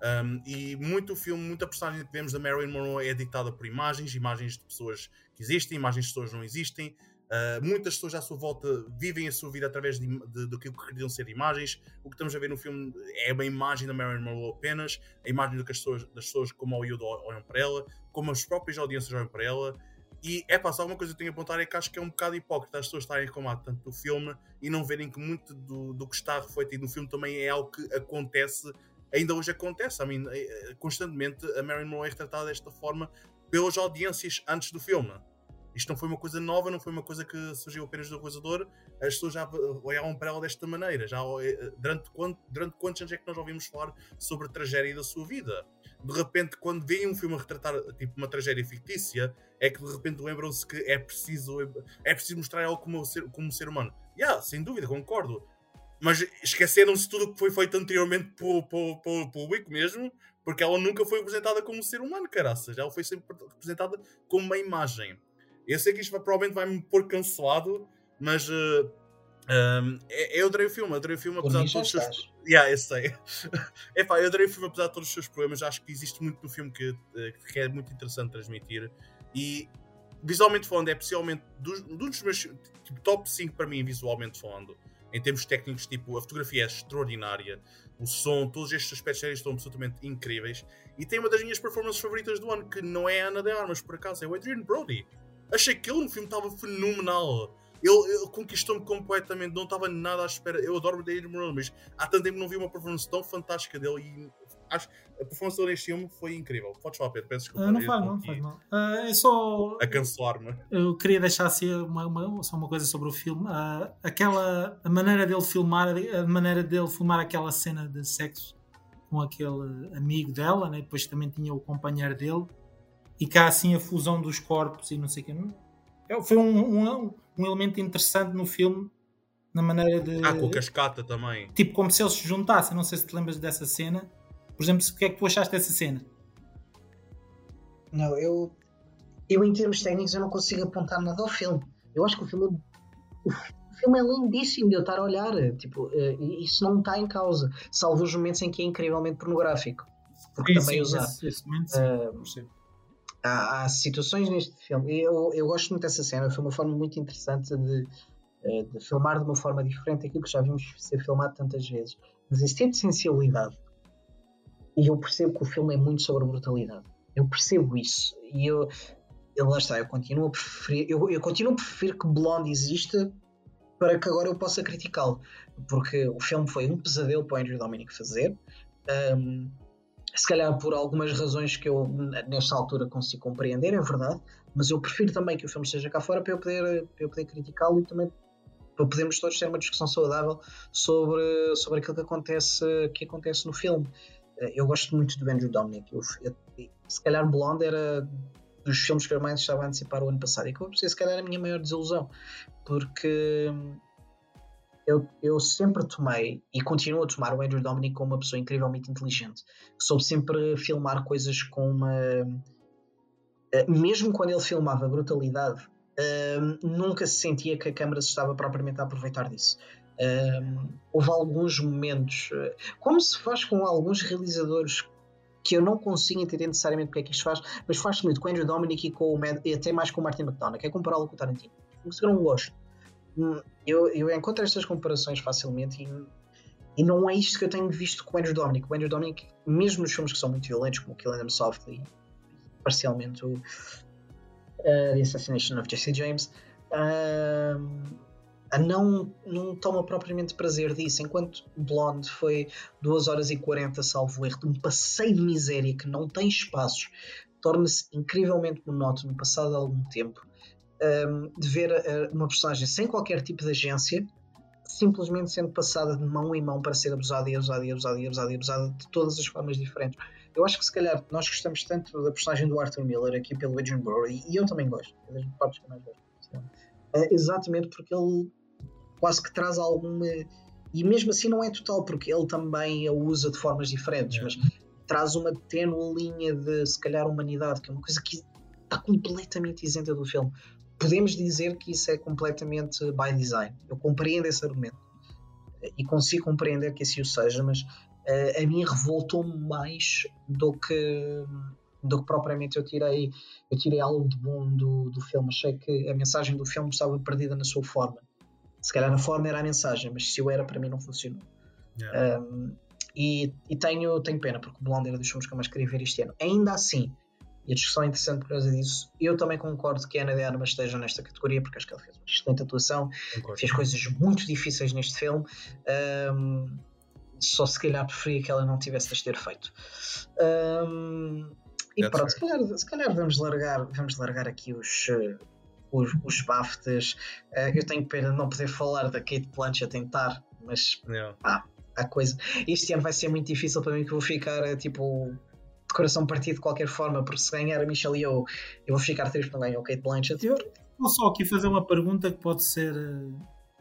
Um, e muito filme, muita personagem que vemos da Marilyn Monroe é ditada por imagens, imagens de pessoas que existem, imagens de pessoas que não existem. Uh, muitas pessoas à sua volta vivem a sua vida através de, de, do que queriam ser imagens. O que estamos a ver no filme é uma imagem da Marilyn Monroe apenas, a imagem do que as pessoas, das pessoas como o Yoda olham para ela, como as próprias audiências olham para ela. E é pá, só uma coisa que eu tenho a apontar é que acho que é um bocado hipócrita as pessoas estarem a reclamar tanto do filme e não verem que muito do, do que está refletido no filme também é algo que acontece, ainda hoje acontece. I mean, eh, constantemente a Marilyn Monroe é retratada desta forma pelas audiências antes do filme. Isto não foi uma coisa nova, não foi uma coisa que surgiu apenas do realizador. As pessoas já olhavam para ela desta maneira. Já, eh, durante, durante quantos anos é que nós ouvimos falar sobre a tragédia da sua vida? De repente, quando veem um filme a retratar tipo, uma tragédia fictícia, é que de repente lembram-se que é preciso, é preciso mostrar ela como ser, como ser humano. Yeah, sem dúvida, concordo. Mas esqueceram-se tudo o que foi feito anteriormente pelo, pelo, pelo público mesmo, porque ela nunca foi representada como um ser humano, caraças. Ela foi sempre representada como uma imagem. Eu sei que isto provavelmente vai me pôr cancelado, mas uh, um, eu adorei o filme, adorei o filme apesar de todos os seus. Yeah, eu sei. Epá, eu adorei o filme apesar de todos os seus problemas. Acho que existe muito no filme que, eh, que é muito interessante transmitir. E visualmente falando, é possivelmente dos, dos meus tipo, top 5 para mim, visualmente falando. Em termos técnicos, tipo, a fotografia é extraordinária, o som, todos estes aspectos estão absolutamente incríveis. E tem uma das minhas performances favoritas do ano, que não é a Ana de Armas, por acaso, é o Adrian Brody. Achei que ele no filme estava fenomenal. Ele, ele conquistou-me completamente, não estava nada à espera. Eu adoro o David Morales, mas há tanto tempo não vi uma performance tão fantástica dele e acho a performance dele neste filme foi incrível. Podes falar, Pedro, peço desculpa. Uh, não faz, não faz mal. Uh, é só. A cancelar-me. Eu queria deixar assim uma, uma, só uma coisa sobre o filme. Uh, aquela. A maneira dele filmar, a maneira dele filmar aquela cena de sexo com aquele amigo dela, né? depois também tinha o companheiro dele e cá assim a fusão dos corpos e não sei o que. É, foi um, um, um, elemento interessante no filme na maneira de. Ah, com a cascata também. Tipo, como se eles se juntassem. Não sei se te lembras dessa cena. Por exemplo, o que é que tu achaste dessa cena? Não, eu. Eu, em termos técnicos, eu não consigo apontar nada ao filme. Eu acho que o filme. O filme é lindíssimo de eu estar a olhar. Tipo, uh, isso não está em causa. Salvo os momentos em que é incrivelmente pornográfico. Porque sim, também sim, usa. Esse, esse momento, sim, uh, há, há, situações neste filme. Eu, eu gosto muito dessa cena, foi uma forma muito interessante de, eh, de filmar de uma forma diferente aquilo que já vimos ser filmado tantas vezes. Mas esse tipo de sensibilidade, e eu percebo que o filme é muito sobre brutalidade. Eu percebo isso. E eu, eu lá está, eu continuo a preferir, eu, eu continuo a preferir que Blonde exista para que agora eu possa criticá-lo. Porque o filme foi um pesadelo para o Andrew Dominic fazer. Um, se calhar por algumas razões que eu nesta altura consigo compreender, é verdade, mas eu prefiro também que o filme esteja cá fora para eu poder, eu poder criticá-lo e também para podermos todos ter uma discussão saudável sobre, sobre aquilo que acontece, que acontece no filme. Eu gosto muito do Andrew Dominic. Eu, eu, se calhar Blonde era dos filmes que eu mais estava a antecipar o ano passado e que eu se calhar a minha maior desilusão, porque eu, eu sempre tomei e continuo a tomar o Andrew Dominic como uma pessoa incrivelmente inteligente, soube sempre filmar coisas com uma. Eh, mesmo quando ele filmava brutalidade, um, nunca se sentia que a câmera se estava propriamente a aproveitar disso. Um, houve alguns momentos, eh, como se faz com alguns realizadores que eu não consigo entender necessariamente porque é que isto faz, mas faz-se muito com o Andrew Dominic e, com o Mad, e até mais com o Martin McDonagh, que é compará-lo com o Tarantino. Isso eu não gosto. Eu, eu encontro estas comparações facilmente e, e não é isto que eu tenho visto com o Andrew Dominic. O Andrew Dominic, mesmo nos filmes que são muito violentos, como Killing Them Softly, parcialmente o uh, The Assassination of Jesse James, uh, não, não toma propriamente prazer disso, enquanto Blonde foi 2 horas e 40, salvo erro, de um passeio de miséria que não tem espaços, torna-se incrivelmente monótono passado algum tempo um, de ver uh, uma personagem sem qualquer tipo de agência simplesmente sendo passada de mão em mão para ser abusada e abusada e abusada e abusada e abusada de todas as formas diferentes. Eu acho que se calhar nós gostamos tanto da personagem do Arthur Miller aqui pelo Adrian Brody e eu também gosto, é das partes que mais gosto. Uh, exatamente porque ele quase que traz alguma. E mesmo assim não é total, porque ele também a usa de formas diferentes, é. mas traz uma tênue linha de se calhar humanidade, que é uma coisa que está completamente isenta do filme podemos dizer que isso é completamente by design. Eu compreendo esse argumento e consigo compreender que assim o seja, mas uh, a mim revoltou-me mais do que do que propriamente eu tirei, eu tirei algo de bom do, do filme. Achei que a mensagem do filme estava perdida na sua forma. Se calhar na forma era a mensagem, mas se eu era, para mim não funcionou. Yeah. Um, e, e tenho, tenho pena, porque o Blonde era dos filmes que eu mais queria ver este ano. Ainda assim, e a discussão é interessante por causa disso, eu também concordo que a Ana de Armas esteja nesta categoria, porque acho que ela fez uma excelente atuação, Concordo. fez coisas muito difíceis neste filme. Um, só se calhar preferia que ela não tivesse de ter feito. Um, e That's pronto, se calhar, se calhar vamos, largar, vamos largar aqui os, eh, os, os BAFTAs. Eh, eu tenho pena de não poder falar da Kate Blanchett a tentar, mas Yeah. há coisa. Este ano vai ser muito difícil para mim que eu vou ficar eh, tipo de coração partido de qualquer forma, porque se ganhar a Michelle Yeoh, eu vou ficar triste para não ganhar o Kate Blanchett. Eu vou só aqui fazer uma pergunta que pode ser eh,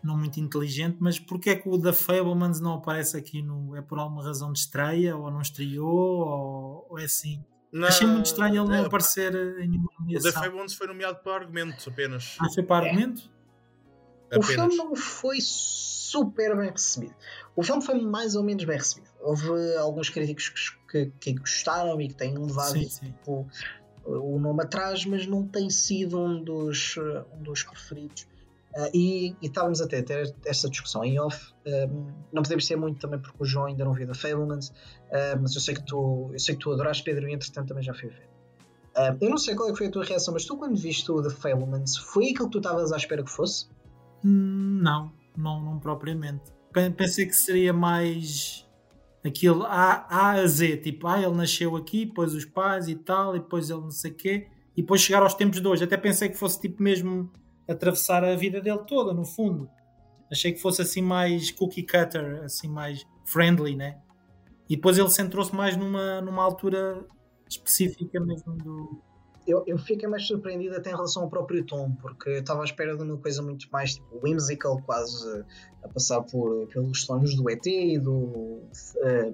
não muito inteligente, mas porquê é que o The Fablemans não aparece aqui no. É por alguma razão de estreia, ou não estreou, ou, ou é assim? Não, Achei muito estranho ele não é, aparecer eh, em nenhuma O The nomeação. Fablemans foi nomeado para argumento apenas. Ah, foi para É. argumento? O Apenas. filme não foi super bem recebido. O filme foi mais ou menos bem recebido. Houve alguns críticos que, que- gostaram e que têm levado Sim, sim. tipo, o nome atrás, mas não tem sido um dos, eh, um dos preferidos. Ah, e, e estávamos até a ter esta discussão em off. Um, não podemos ser muito também porque o João ainda não viu The Fablemans, ah, mas eu sei que tu, eu sei que tu adoraste Pedro e entretanto também já fui ver. Ah, eu não sei qual é que foi a tua reação, mas tu quando viste o The Fablemans, foi aquilo que tu estavas à espera que fosse? Hum, Não, não, não propriamente. Pe- Pensei que seria mais aquilo A, A a Z, tipo, ah, ele nasceu aqui, depois os pais e tal, e depois ele não sei o quê, e depois chegar aos tempos de hoje. Até pensei que fosse tipo mesmo atravessar a vida dele toda, no fundo. Achei que fosse assim mais cookie cutter, assim mais friendly, né? E depois ele centrou-se mais numa, numa altura específica mesmo do. Eu, eu fiquei mais surpreendido até em relação ao próprio tom, porque eu estava à espera de uma coisa muito mais tipo whimsical, quase eh, a passar por, pelos sonhos do ET e do eh,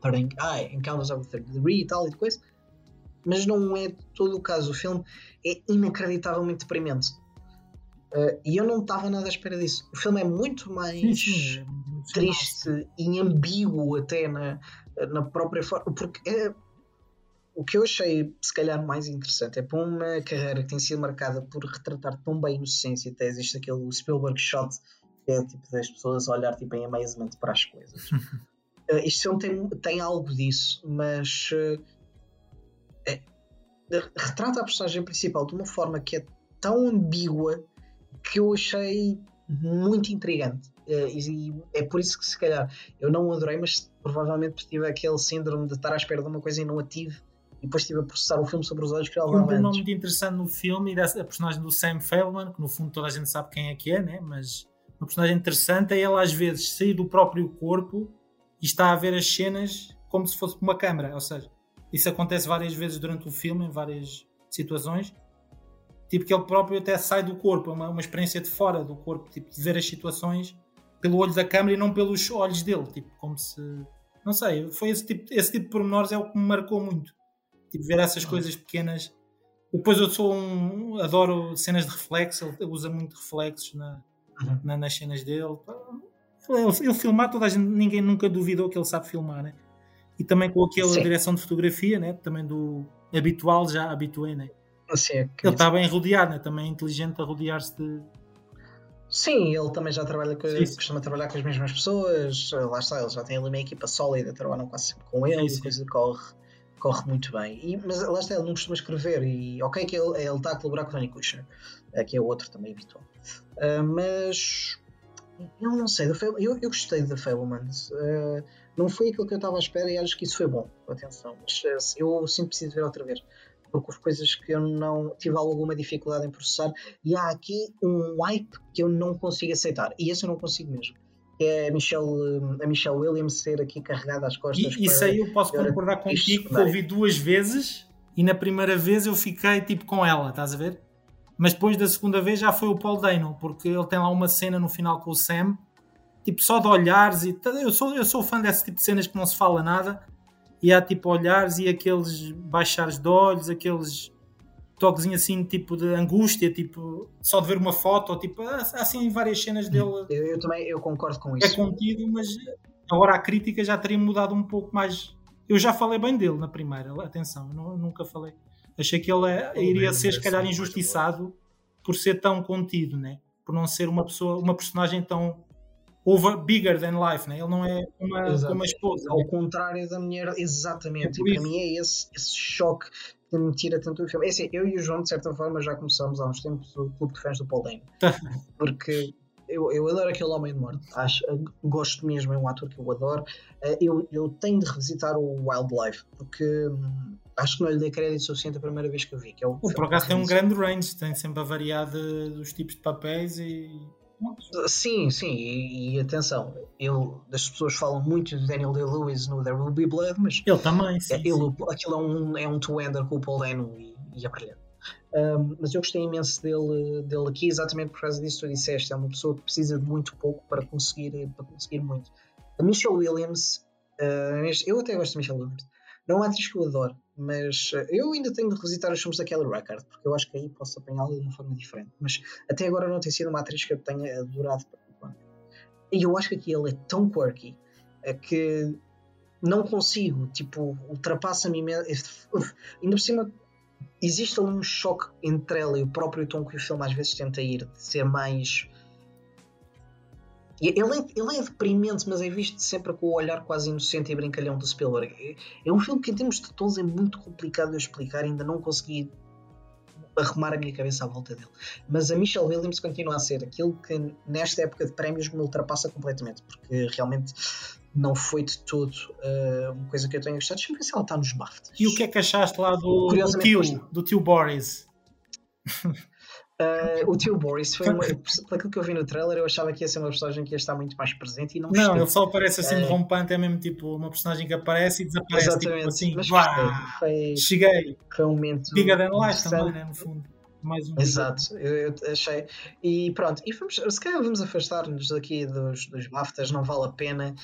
Third- ah, Encounters of the Third Degree e tal e de coisa. Mas não é todo o caso. O filme é inacreditavelmente deprimente. Eh, e eu não estava nada à espera disso. O filme é muito mais Sim, sim, é triste e ambíguo até na, na própria forma. Porque é, o que eu achei, se calhar, mais interessante é para uma carreira que tem sido marcada por retratar tão bem a inocência, até existe aquele Spielberg shot que é tipo das pessoas olhar tipo, em amazement para as coisas. Uh, este filme tem, tem algo disso, mas uh, é- retrata a personagem principal de uma forma que é tão ambígua que eu achei muito intrigante. Uh, e é por isso que, se calhar, eu não o adorei, mas provavelmente tive aquele síndrome de estar à espera de uma coisa e não a tive. E depois estive a processar o filme sobre os olhos que já E um antes. muito interessante no filme e dessa a personagem do Sam Feldman, que no fundo toda a gente sabe quem é que é, né? mas uma personagem interessante é ele às vezes sair do próprio corpo e está a ver as cenas como se fosse uma câmera, ou seja, isso acontece várias vezes durante o filme, em várias situações, tipo que ele próprio até sai do corpo, é uma, uma experiência de fora do corpo, tipo de ver as situações pelo olho da câmera e não pelos olhos dele, tipo como se, não sei, foi esse tipo, esse tipo de pormenores é o que me marcou muito tipo, ver essas coisas pequenas. Depois eu sou um. adoro cenas de reflexo, ele usa muito reflexos na, Uhum. na- nas cenas dele. Ele, ele filmar, toda a gente, ninguém nunca duvidou que ele sabe filmar, né? E também com aquela Sim. direção de fotografia, né? Também do habitual, já habituei, né? Assim, é que- Ele está bem rodeado, né? Também é inteligente a rodear-se de. Sim, ele também já trabalha com, Sim, sim. costuma trabalhar com as mesmas pessoas. Lá está, ele já tem ali uma equipa sólida, trabalham quase sempre com ele, Sim, e sim. a coisa corre, corre muito bem. E, mas lá está, ele não costuma escrever. E ok, que ele, ele está a colaborar com o Tony Kushner, eh, que é outro também habitual. Ah, mas eu não sei, eu, eu gostei da Fablemans. Ah, não foi aquilo que eu estava à espera e acho que isso foi bom. Atenção, mas eh, eu sempre preciso ver outra vez. Porque houve coisas que eu não tive alguma dificuldade em processar e há aqui um wipe que eu não consigo aceitar. E esse eu não consigo mesmo. Que é a Michelle, a Michelle Williams ser aqui carregada às costas. E isso aí eu posso concordar contigo, que secundário. ouvi duas vezes e na primeira vez eu fiquei tipo com ela, estás a ver? Mas depois da segunda vez já foi o Paul Dano, porque ele tem lá uma cena no final com o Sam, tipo só de olhares e eu sou, eu sou fã desse tipo de cenas que não se fala nada e há tipo olhares e aqueles baixares de olhos, aqueles toquezinhos assim tipo de angústia, tipo só de ver uma foto, tipo há há, assim várias cenas dele Eu, eu também eu concordo com é isso. contido, mas agora a crítica já teria mudado um pouco mais. Eu já falei bem dele na primeira, atenção, eu nunca falei. Achei que ele é, iria ser, se calhar, injustiçado por ser tão contido, né? por não ser uma pessoa, uma personagem tão over bigger than life, né? ele não é uma, uma esposa. Ao né? contrário da mulher, exatamente. É e para mim é esse, esse choque que me tira tanto o filme. É assim, eu e o João, de certa forma, já começamos há uns tempos o clube de fãs do Paul Dano. Porque eu, eu adoro aquele Homem de Morte. Acho, gosto mesmo, é um ator que eu adoro. Eh, eu, eu tenho de revisitar o Wildlife, porque hum, acho que não lhe dei crédito suficiente a primeira vez que eu vi. Que é o, o por acaso tem um grande range, tem sempre a variar de, dos tipos de papéis e. Sim, sim, e, e, atenção, ele, as pessoas falam muito de Daniel Day-Lewis no There Will Be Blood, mas ele também, sim, é, ele, sim. aquilo é um, é um two-ender com o Paul Dano e, e é brilhante. Um, mas eu gostei imenso dele, dele aqui, exatamente por causa disso que tu disseste. É uma pessoa que precisa de muito pouco para conseguir, para conseguir muito. A Michelle Williams, uh, eu até gosto de Michelle Williams, não é uma atriz que eu adoro, mas uh, eu ainda tenho de revisitar os filmes da Kelly Record, porque eu acho que aí posso apanhá-la de uma forma diferente. Mas até agora não tem sido uma atriz que eu tenha adorado. E eu acho que aqui ele é tão quirky é que não consigo, tipo, ultrapassa-me ainda por cima existe ali um choque entre ela e o próprio tom que o filme às vezes tenta ir, de ser mais. Ele é, ele é deprimente, mas é visto sempre com o olhar quase inocente e brincalhão do Spielberg. É, é um filme que, em termos de tons, é muito complicado de explicar, ainda não consegui arrumar a minha cabeça à volta dele. Mas a Michelle Williams continua a ser aquilo que, nesta época de prémios, me ultrapassa completamente, porque realmente não foi de todo uh, uma coisa que eu tenho gostado. Deixa-me ver se ela está nos BAFTAs. E o que é que achaste lá do, do tio, do tio Boris? Uh, o tio Boris foi uma, aquilo que eu vi no trailer eu achava que ia ser uma personagem que ia estar muito mais presente e não Não, ele só aparece assim uh, rompante, é mesmo tipo uma personagem que aparece e desaparece tipo exatamente, tipo assim, mas foi, cheguei. foi um momento Bigger than life também, né, no fundo. Mais um. Exato, eu, eu, achei. E pronto, e vamos, se calhar vamos afastar-nos daqui dos, dos BAFTAs, não vale a pena.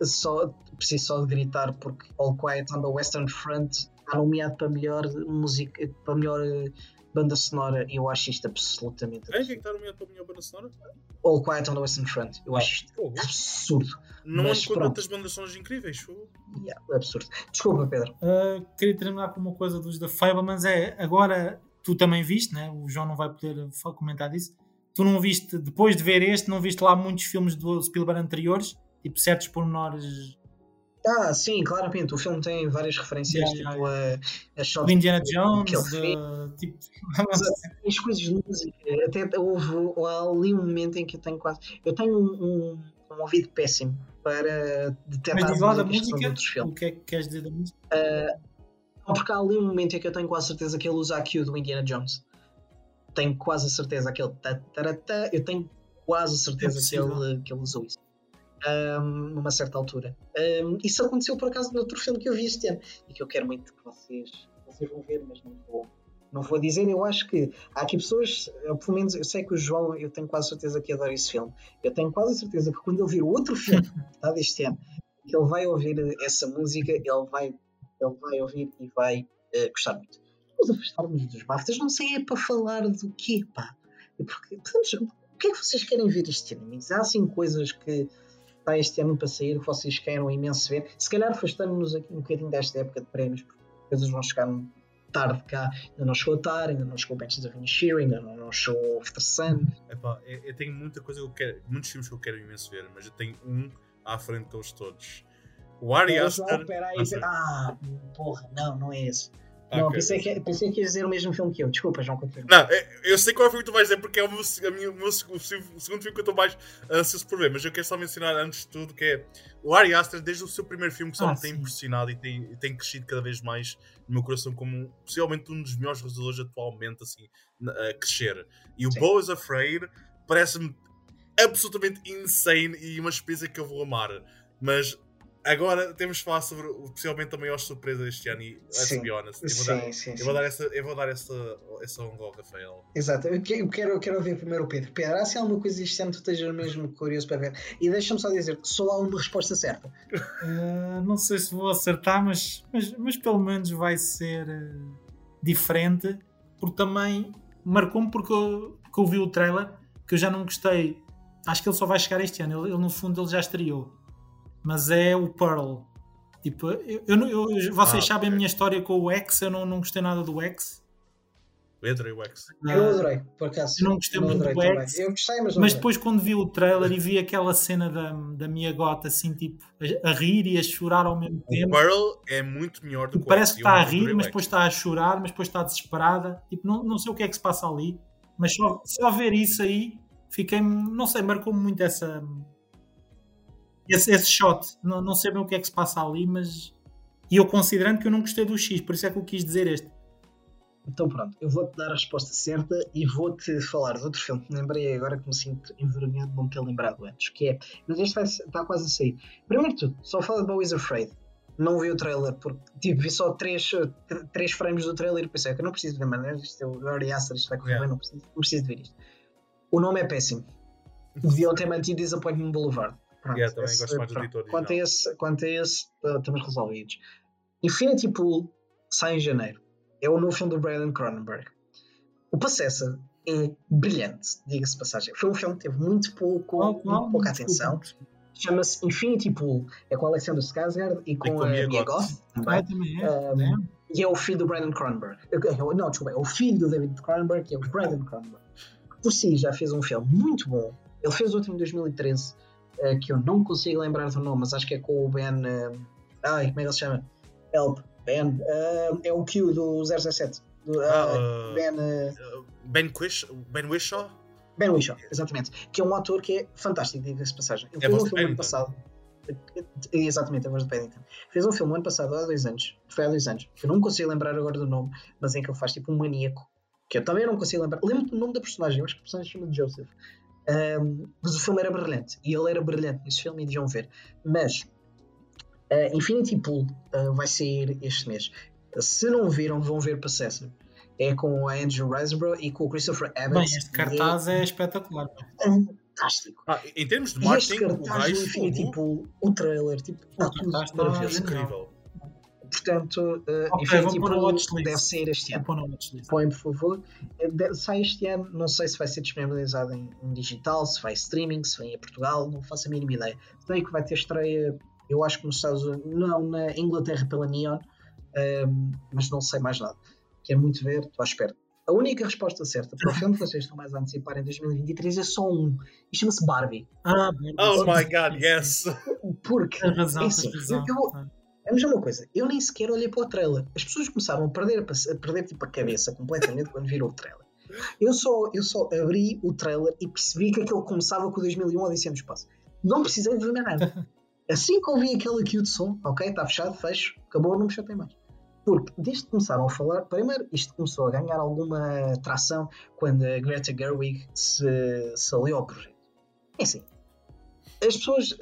Uh, só, preciso só de gritar porque All Quiet on the Western Front está nomeado para melhor música, para melhor banda sonora e eu acho isto absolutamente. É, quem está nomeado para melhor banda sonora? All Quiet on the Western Front, eu acho isto oh, absurdo. Não Mas, encontro outras bandas sonoras incríveis. Yeah, absurdo. Desculpa, Pedro. Uh, queria terminar com uma coisa dos The Fablemans, é agora tu também viste, né? o João não vai poder comentar disso. Tu não viste, depois de ver este, não viste lá muitos filmes do Spielberg anteriores, tipo certos pormenores. Ah, sim, claramente. O filme tem várias referências, yeah, tipo yeah. a, a shot Indiana Jones, uh, tipo. As coisas de música, até houve ali um momento em que eu tenho quase. Eu tenho um, um, um ouvido péssimo para detectar Mas diz lá da música, o que é que queres dizer da música? Uh, porque há ali um momento em que eu tenho quase certeza que ele usa a Q do Indiana Jones. Tenho quase a certeza que ele. eu tenho quase a certeza é que, ele, que ele usou isso. Um, numa certa altura. Um, isso aconteceu por acaso no outro filme que eu vi este ano e que eu quero muito que vocês, vocês vão ver, mas não vou, não vou dizer. Eu acho que há aqui pessoas, eu, pelo menos eu sei que o João, eu tenho quase certeza que adora esse filme. Eu tenho quase certeza que quando ele vir o outro filme tá, deste ano, que ele vai ouvir essa música, ele vai ele vai ouvir e vai uh, gostar muito. Vamos afastar-nos dos BAFTAs, não sei é para falar do quê, pá. Porque, podemos, o que é que vocês querem ver este ano? Há assim coisas que está este ano para sair que vocês queiram imenso ver. Se calhar afastando-nos aqui um bocadinho desta época de prémios, porque as coisas vão chegar tarde cá, ainda não chegou tarde, ainda não chegou Benches of Shearing, ainda não, não chegou After Sun. Epá, eu, eu, tenho muita coisa que eu quero, muitos filmes que eu quero imenso ver, mas eu tenho um à frente deles todos. O Ari Aster. Ah, porra, não, não é esse. Não, okay. pensei, que, pensei que ia dizer o mesmo filme que eu. Desculpa, João, continua. Não, eu sei qual é o filme que tu vais dizer porque é o, meu, a minha, o, meu, o segundo filme que eu estou mais ansioso por ver, mas eu quero só mencionar antes de tudo que é o Ari Aster, desde o seu primeiro filme, que só ah, me tem impressionado e tem, tem crescido cada vez mais no meu coração como possivelmente um dos melhores realizadores atualmente assim, a crescer. E o Bo is Afraid parece-me absolutamente insane e uma experiência que eu vou amar. Mas Agora temos de falar sobre possivelmente a maior surpresa deste ano e let's be honest. Eu vou, sim, dar, sim, eu vou dar, essa, eu vou dar essa, essa honra ao Rafael. Exato, eu quero, eu quero ouvir primeiro o Pedro. Pedro, há se há alguma coisa este ano que tu estejas mesmo curioso para ver? E deixa-me só dizer que só há uma resposta certa. Uh, não sei se vou acertar, mas, mas, mas pelo menos vai ser uh, diferente, porque também marcou-me porque eu, porque eu vi o trailer que eu já não gostei. Acho que ele só vai chegar este ano. Ele, ele no fundo ele já estreou mas é o Pearl. Tipo, eu, eu, eu- vocês Ah, sabem a ok. minha história com o X, eu não, não gostei nada do X. Eu adorei o X. Eu Ah, adorei, por acaso. Eu não gostei muito do também. X, Eu gostei, mas não Mas adorei. depois, quando vi o trailer e vi aquela cena da, da minha gota, assim, tipo, a, a rir e a chorar ao mesmo O tempo, Pearl é muito melhor do que o parece que e eu está a rir, o mas depois está a chorar, mas depois está desesperada. Tipo, não, não sei o que é que se passa ali, mas só, só ver isso aí, fiquei, não sei, marcou-me muito essa. Esse, esse shot. Não, não sei bem o que é que se passa ali, mas. E eu considerando que eu não gostei do X, por isso é que eu quis dizer este. Então pronto, eu vou-te dar a resposta certa e vou-te falar de outro filme que me lembrei agora que me sinto envergonhado de não ter lembrado antes, que é, mas este vai, está quase a sair. Primeiro de tudo, só fala de Bowie's Afraid. Não vi o trailer, porque tipo, vi só três, eh, três frames do trailer e pensei que eu não preciso ver, mano, isto é isto vai correr Yeah. bem, não preciso, não preciso de ver isto. O nome é péssimo. Deviam ter mantido Disappointment Boulevard. Pronto, Yeah, também esse- gosto mais do pronto. editor Quanto a esse, quanto a esse eh, estamos resolvidos. Infinity Pool sai em janeiro. É o novo filme do Brandon Cronenberg. O Possessor é brilhante, diga-se de passagem. Foi um filme que teve muito pouco, qual? muito pouca Desculpa. atenção. Chama-se Infinity Pool. É com Alexander Skarsgård e com, com a Mia Goth. Goth também. Ah, também é. Um, é. E é o filho do Brandon Cronenberg. Eh, eh, Não, desculpa, é o filho do David Cronenberg, que é o Brandon Cronenberg. Por si já fez um filme muito bom. Ele fez outro em 2013, eh, que eu não consigo lembrar do nome, mas acho que é com o Ben. eh, ai, como é que ele se chama? Help, Ben. eh, é o Q do 017. Do, Ah, uh, Ben. uh, Ben, Quish, ben Wishaw? Ben Whishaw, exatamente. Que é um ator que é fantástico, diga-se de passagem. Ele É fez um de filme ano passado. Exatamente, a voz de Paddington. Fez um filme ano passado, há dois anos. Foi há dois anos. Que eu não consigo lembrar agora do nome, mas em que ele faz tipo um maníaco. Que eu também não consigo lembrar. Lembro do nome da personagem, eu acho que a personagem se chama Joseph. Ahm, mas o filme era brilhante. E ele era brilhante nesse filme e deviam ver. Mas ah, Infinity Pool ah, vai sair este mês. Se não viram, vão ver Possessor. É com a Andrew Riseborough e com o Christopher Evans. Bem, este cartaz é espetacular. é fantástico. Ah, em termos de este marketing, o cartaz do gajo Infinity Pool, o trailer, tipo, está O tudo cartaz ver. genial. incrível. Portanto, uh, Ok, Infinity watchlist. deve sair este ano. Põe, por favor. Eh, de- Sai este ano, não sei se vai ser disponibilizado em, em digital, se vai streaming, se vem a Portugal, não faço a mínima ideia. Sei que vai ter estreia, eu acho que nos Estados Unidos, não, na Inglaterra pela Neon, ehm, mas não sei mais nada. Quero muito ver, estou à espera. A única resposta certa para o filme que vocês estão mais a antecipar em 2023 é só um, e chama-se Barbie. Ah, Oh my god, yes! Porque razão, É assim, razão. eu- Ah. Vamos a uma coisa, eu nem sequer olhei para o trailer. As pessoas começaram a perder, a perder tipo, a cabeça completamente quando viram o trailer. Eu só, eu só abri o trailer e percebi que aquele começava com o 2001 Odisseia no Espaço. Não precisei de ver mais nada. Assim que ouvi aquele aqui de som, ok, está fechado, fecho, acabou, não me chatei mais. Porque desde que começaram a falar, primeiro isto começou a ganhar alguma tração quando a Greta Gerwig se, se aliou ao projeto. É assim, as pessoas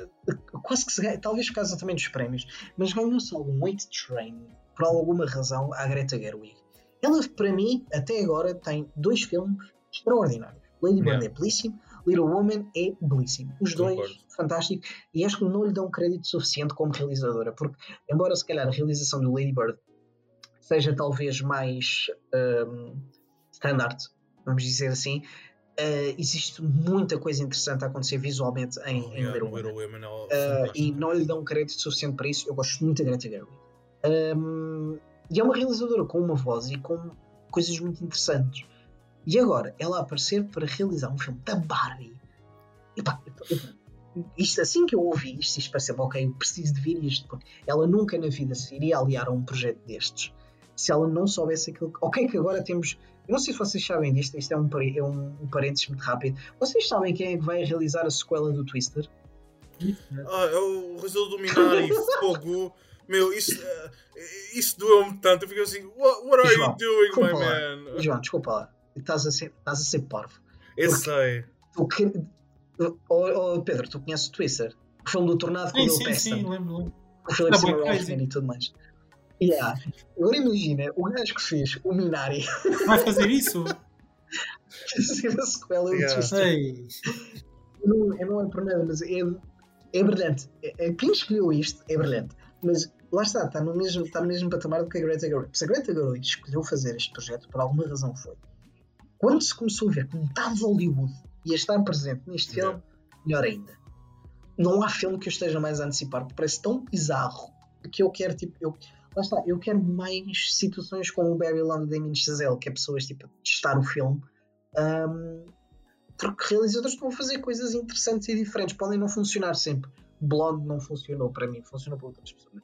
quase que se ganham, talvez por causa também dos prémios, mas ganhou-se algum weight train por alguma razão à Greta Gerwig. Ela, para mim, até agora, tem dois filmes extraordinários. Lady Bird Yeah. é belíssimo, Little Woman é belíssimo. Os dois, Concordo. fantástico. E acho que não lhe dão crédito suficiente como realizadora, porque, embora se calhar a realização do Lady Bird seja talvez mais um, standard, vamos dizer assim, uh, existe muita coisa interessante a acontecer visualmente em, Oh, em yeah, Little. Little Women é Uh, e não lhe dão crédito suficiente para isso. Eu gosto muito da Greta Gerwig. Um, e é uma realizadora com uma voz e com coisas muito interessantes. E agora, ela aparecer para realizar um filme da Barbie. Epá, isto, assim que eu ouvi isto, isto pareceu ok, eu preciso de ver isto, porque ela nunca na vida se iria aliar a um projeto destes se ela não soubesse aquilo. Ok, que agora temos. Eu não sei se vocês sabem disto, isto é um, é um, um parênteses muito rápido. Vocês sabem quem é que vai realizar a sequela do Twister? Ah, é o realizador do Minari, fogo. Meu, isso, eh, isso doeu-me tanto. Eu fiquei assim, what, what are João, you doing, my lá. man? João, desculpa lá, estás a ser, estás a ser parvo. Eu porque- sei. Tu que... oh, oh, Pedro, tu conheces o Twister? O filme do Tornado com o Bill sim, Paxton, sim, lembro, lembro. o Philip Seymour Hoffman e tudo mais. Yeah. Agora imagina, o gajo que fez o Minari Vai fazer isso? ser a sequela do Yeah. Twister. Ei. Eu não, não é por nada, mas é, é brilhante. É, é- quem escolheu isto é brilhante. Mas lá está, está no mesmo, está no mesmo patamar do que a Greta Gerwig. Se a Greta Gerwig escolheu fazer este projeto, por alguma razão foi. Quando se começou a ver que metade de Hollywood ia estar presente neste filme, melhor ainda. Não há filme que eu esteja mais a antecipar, porque parece tão bizarro que eu quero, tipo, eu, lá está, eu quero mais situações como o Babylon de Damien Chazelle, que é pessoas tipo, a testar o filme. Um, porque realizadores estão a fazer coisas interessantes e diferentes, podem não funcionar sempre. Blonde não funcionou para mim, funcionou para outras pessoas.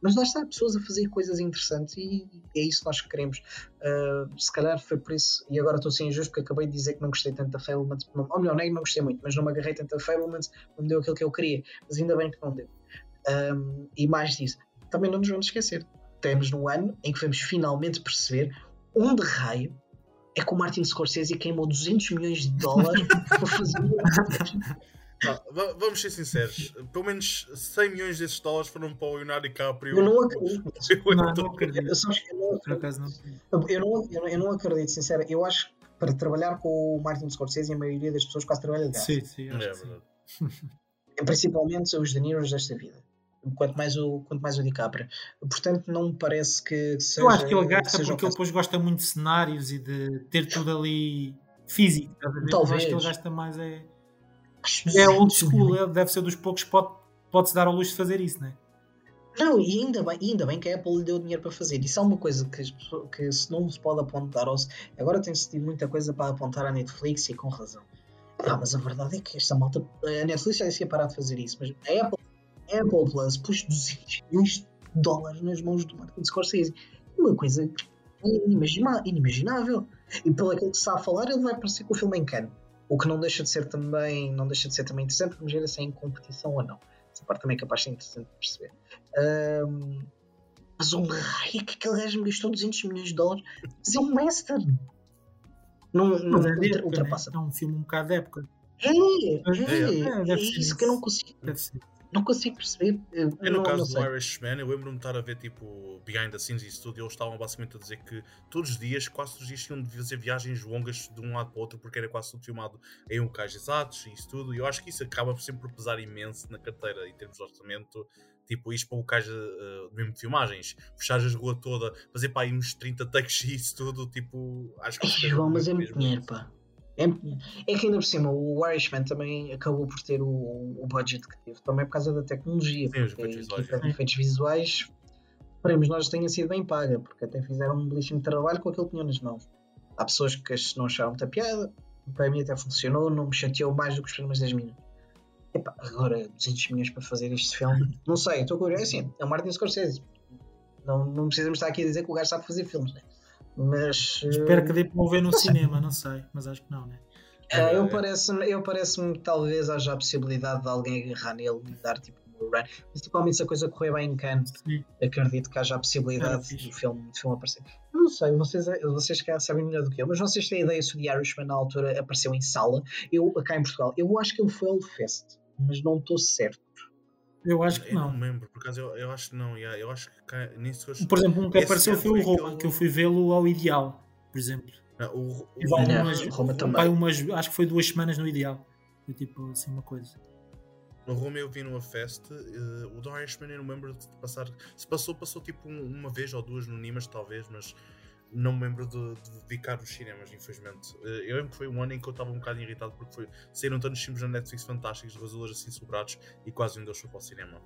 Mas lá está, pessoas a fazer coisas interessantes e é isso que nós queremos. Uh, se calhar foi por isso, e agora estou sem injusto porque acabei de dizer que não gostei tanto da Fablemans, ou melhor, nem não gostei muito, mas não me agarrei tanto a Fablemans, não me deu aquilo que eu queria, mas ainda bem que não deu. Um, e mais disso, também não nos vamos esquecer, temos no ano em que vamos finalmente perceber onde raio é que o Martin Scorsese queimou 200 milhões de dólares para fazer ah, vamos ser sinceros, pelo menos 100 milhões desses dólares foram para o Leonardo DiCaprio. Eu não acredito. Eu não, não acredito. Eu, não, acredito, sincero. Eu acho que para trabalhar com o Martin Scorsese, a maioria das pessoas quase trabalha de Sim, sim. É verdade. Principalmente os De Niros desta vida quanto mais o, quanto mais o DiCaprio. Portanto, não me parece que seja. Eu acho que ele gasta porque ele depois gosta muito de cenários e de ter tudo ali físico. Talvez. Acho que ele gasta mais. É, é old school, ele deve ser dos poucos que pode, pode-se dar ao luxo de fazer isso, não é? Não, e ainda bem, ainda bem que a Apple lhe deu dinheiro para fazer. Isso é uma coisa que, que se não se pode apontar. Ou se, agora tem-se tido muita coisa para apontar à Netflix e com razão. Ah, mas a verdade é que esta malta. A Netflix já disse parar de fazer isso, mas a Apple Apple Plus pôs 200 milhões de dólares nas mãos do Martin Scorsese. Uma coisa inimaginável. E pelo aquilo que se está a falar, ele vai aparecer com o filme em Cannes. O que não deixa de ser também, não deixa de ser também interessante, vamos ver se é em competição ou não. Essa parte também é capaz de ser interessante de perceber. Um, mas um raio que aquele gajo me gastou 200 milhões de dólares. Mas é um western. Não, não, é ultra, ultrapassa. É um filme um bocado de época. É, é, é, é isso que eu não consigo. Deve ser não consigo perceber. Eu, no não, caso não do. Irishman, eu lembro-me de estar a ver tipo behind the scenes e isso tudo, e eles estavam basicamente a dizer que todos os dias, quase todos os dias, tinham de fazer viagens longas de um lado para o outro, porque era quase tudo filmado em locais exatos e isso tudo, e eu acho que isso acaba sempre por pesar imenso na carteira em termos de orçamento. Tipo, isto para locais uh, mesmo de filmagens, fechar a rua toda, fazer para aí uns 30 takes e isso tudo, tipo, acho que. Ai, João, mas é muito dinheiro, pá. É, é que ainda por cima o Irishman também acabou por ter o, o budget que teve, também por causa da tecnologia, Sim, os porque efeitos a visuais, equipa de efeitos visuais, esperemos nós tenha sido bem paga, porque até fizeram um belíssimo trabalho com aquilo que tinham nas mãos. Há pessoas que não acharam muita piada, para mim até funcionou, não me chateou mais do que os primeiros 10 minutos. Epá, agora 200 milhões para fazer este filme, não sei, estou curioso, é assim, é o Martin Scorsese. Não, não precisamos estar aqui a dizer que o gajo sabe fazer filmes, né? Mas. Espero que dê para o ver no cinema, não sei, mas acho que não, né? Uh, eu parece-me eu parece que talvez haja a possibilidade de alguém agarrar nele e dar tipo um run. Principalmente se a coisa correr bem em Cannes, acredito que haja a possibilidade do filme, do filme aparecer. Não sei, vocês, vocês cá sabem melhor do que eu, mas vocês têm ideia se o The Irishman na altura apareceu em sala? Eu, cá em Portugal, eu acho que ele foi ao Fest, mas não estou certo. Eu acho que Eu não não. me lembro, por acaso eu, eu acho que não, yeah, eu acho que cá, nisso eu- Por exemplo, um que Esse apareceu foi o Roma, que eu fui vê-lo ao Ideal, por exemplo. Não, o, o, E vai umas- Roma também. vai umas, acho que foi duas semanas no Ideal. Foi tipo assim uma coisa. No Roma eu vi numa festa, eh, o The Irishman eu não me lembro de passar. Se passou, passou tipo um- uma vez ou duas no Nimas, talvez, mas não me lembro de, de dedicar nos cinemas, infelizmente. Eh, eu lembro que foi um ano em que eu estava um bocado irritado porque foi, saíram tantos filmes na Netflix fantásticos, de azules assim sobrados, e quase um deles foi para o cinema.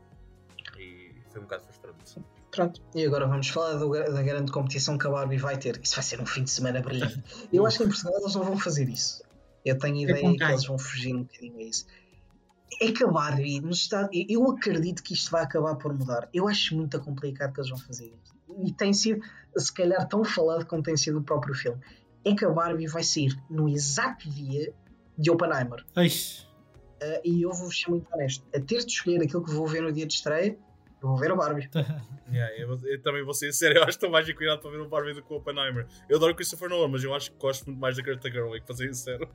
E foi um bocado frustrante. Pronto, e agora vamos falar do- da grande competição que a Barbie vai ter. Isso vai ser um fim de semana brilhante. Eu acho que em Portugal eles não vão fazer isso. Eu tenho ideia com que eles vão fugir um bocadinho a isso. É que a Barbie nos está. Eu acredito que isto vai acabar por mudar. Eu acho muito complicado que eles vão fazer isto. E tem sido, se calhar, tão falado como tem sido o próprio filme. É que a Barbie vai sair no exato dia de Oppenheimer. Uh, e eu vou ser muito honesto. A ter de escolher aquilo que vou ver no dia de estreia, eu vou ver a Barbie. Yeah, eu, eu também vou ser sério, eu acho que estou mais inclinado para ver o Barbie do que o Oppenheimer. Eu adoro Christopher Nolan, mas eu acho que gosto muito mais da Greta Gerwig, para ser sincero.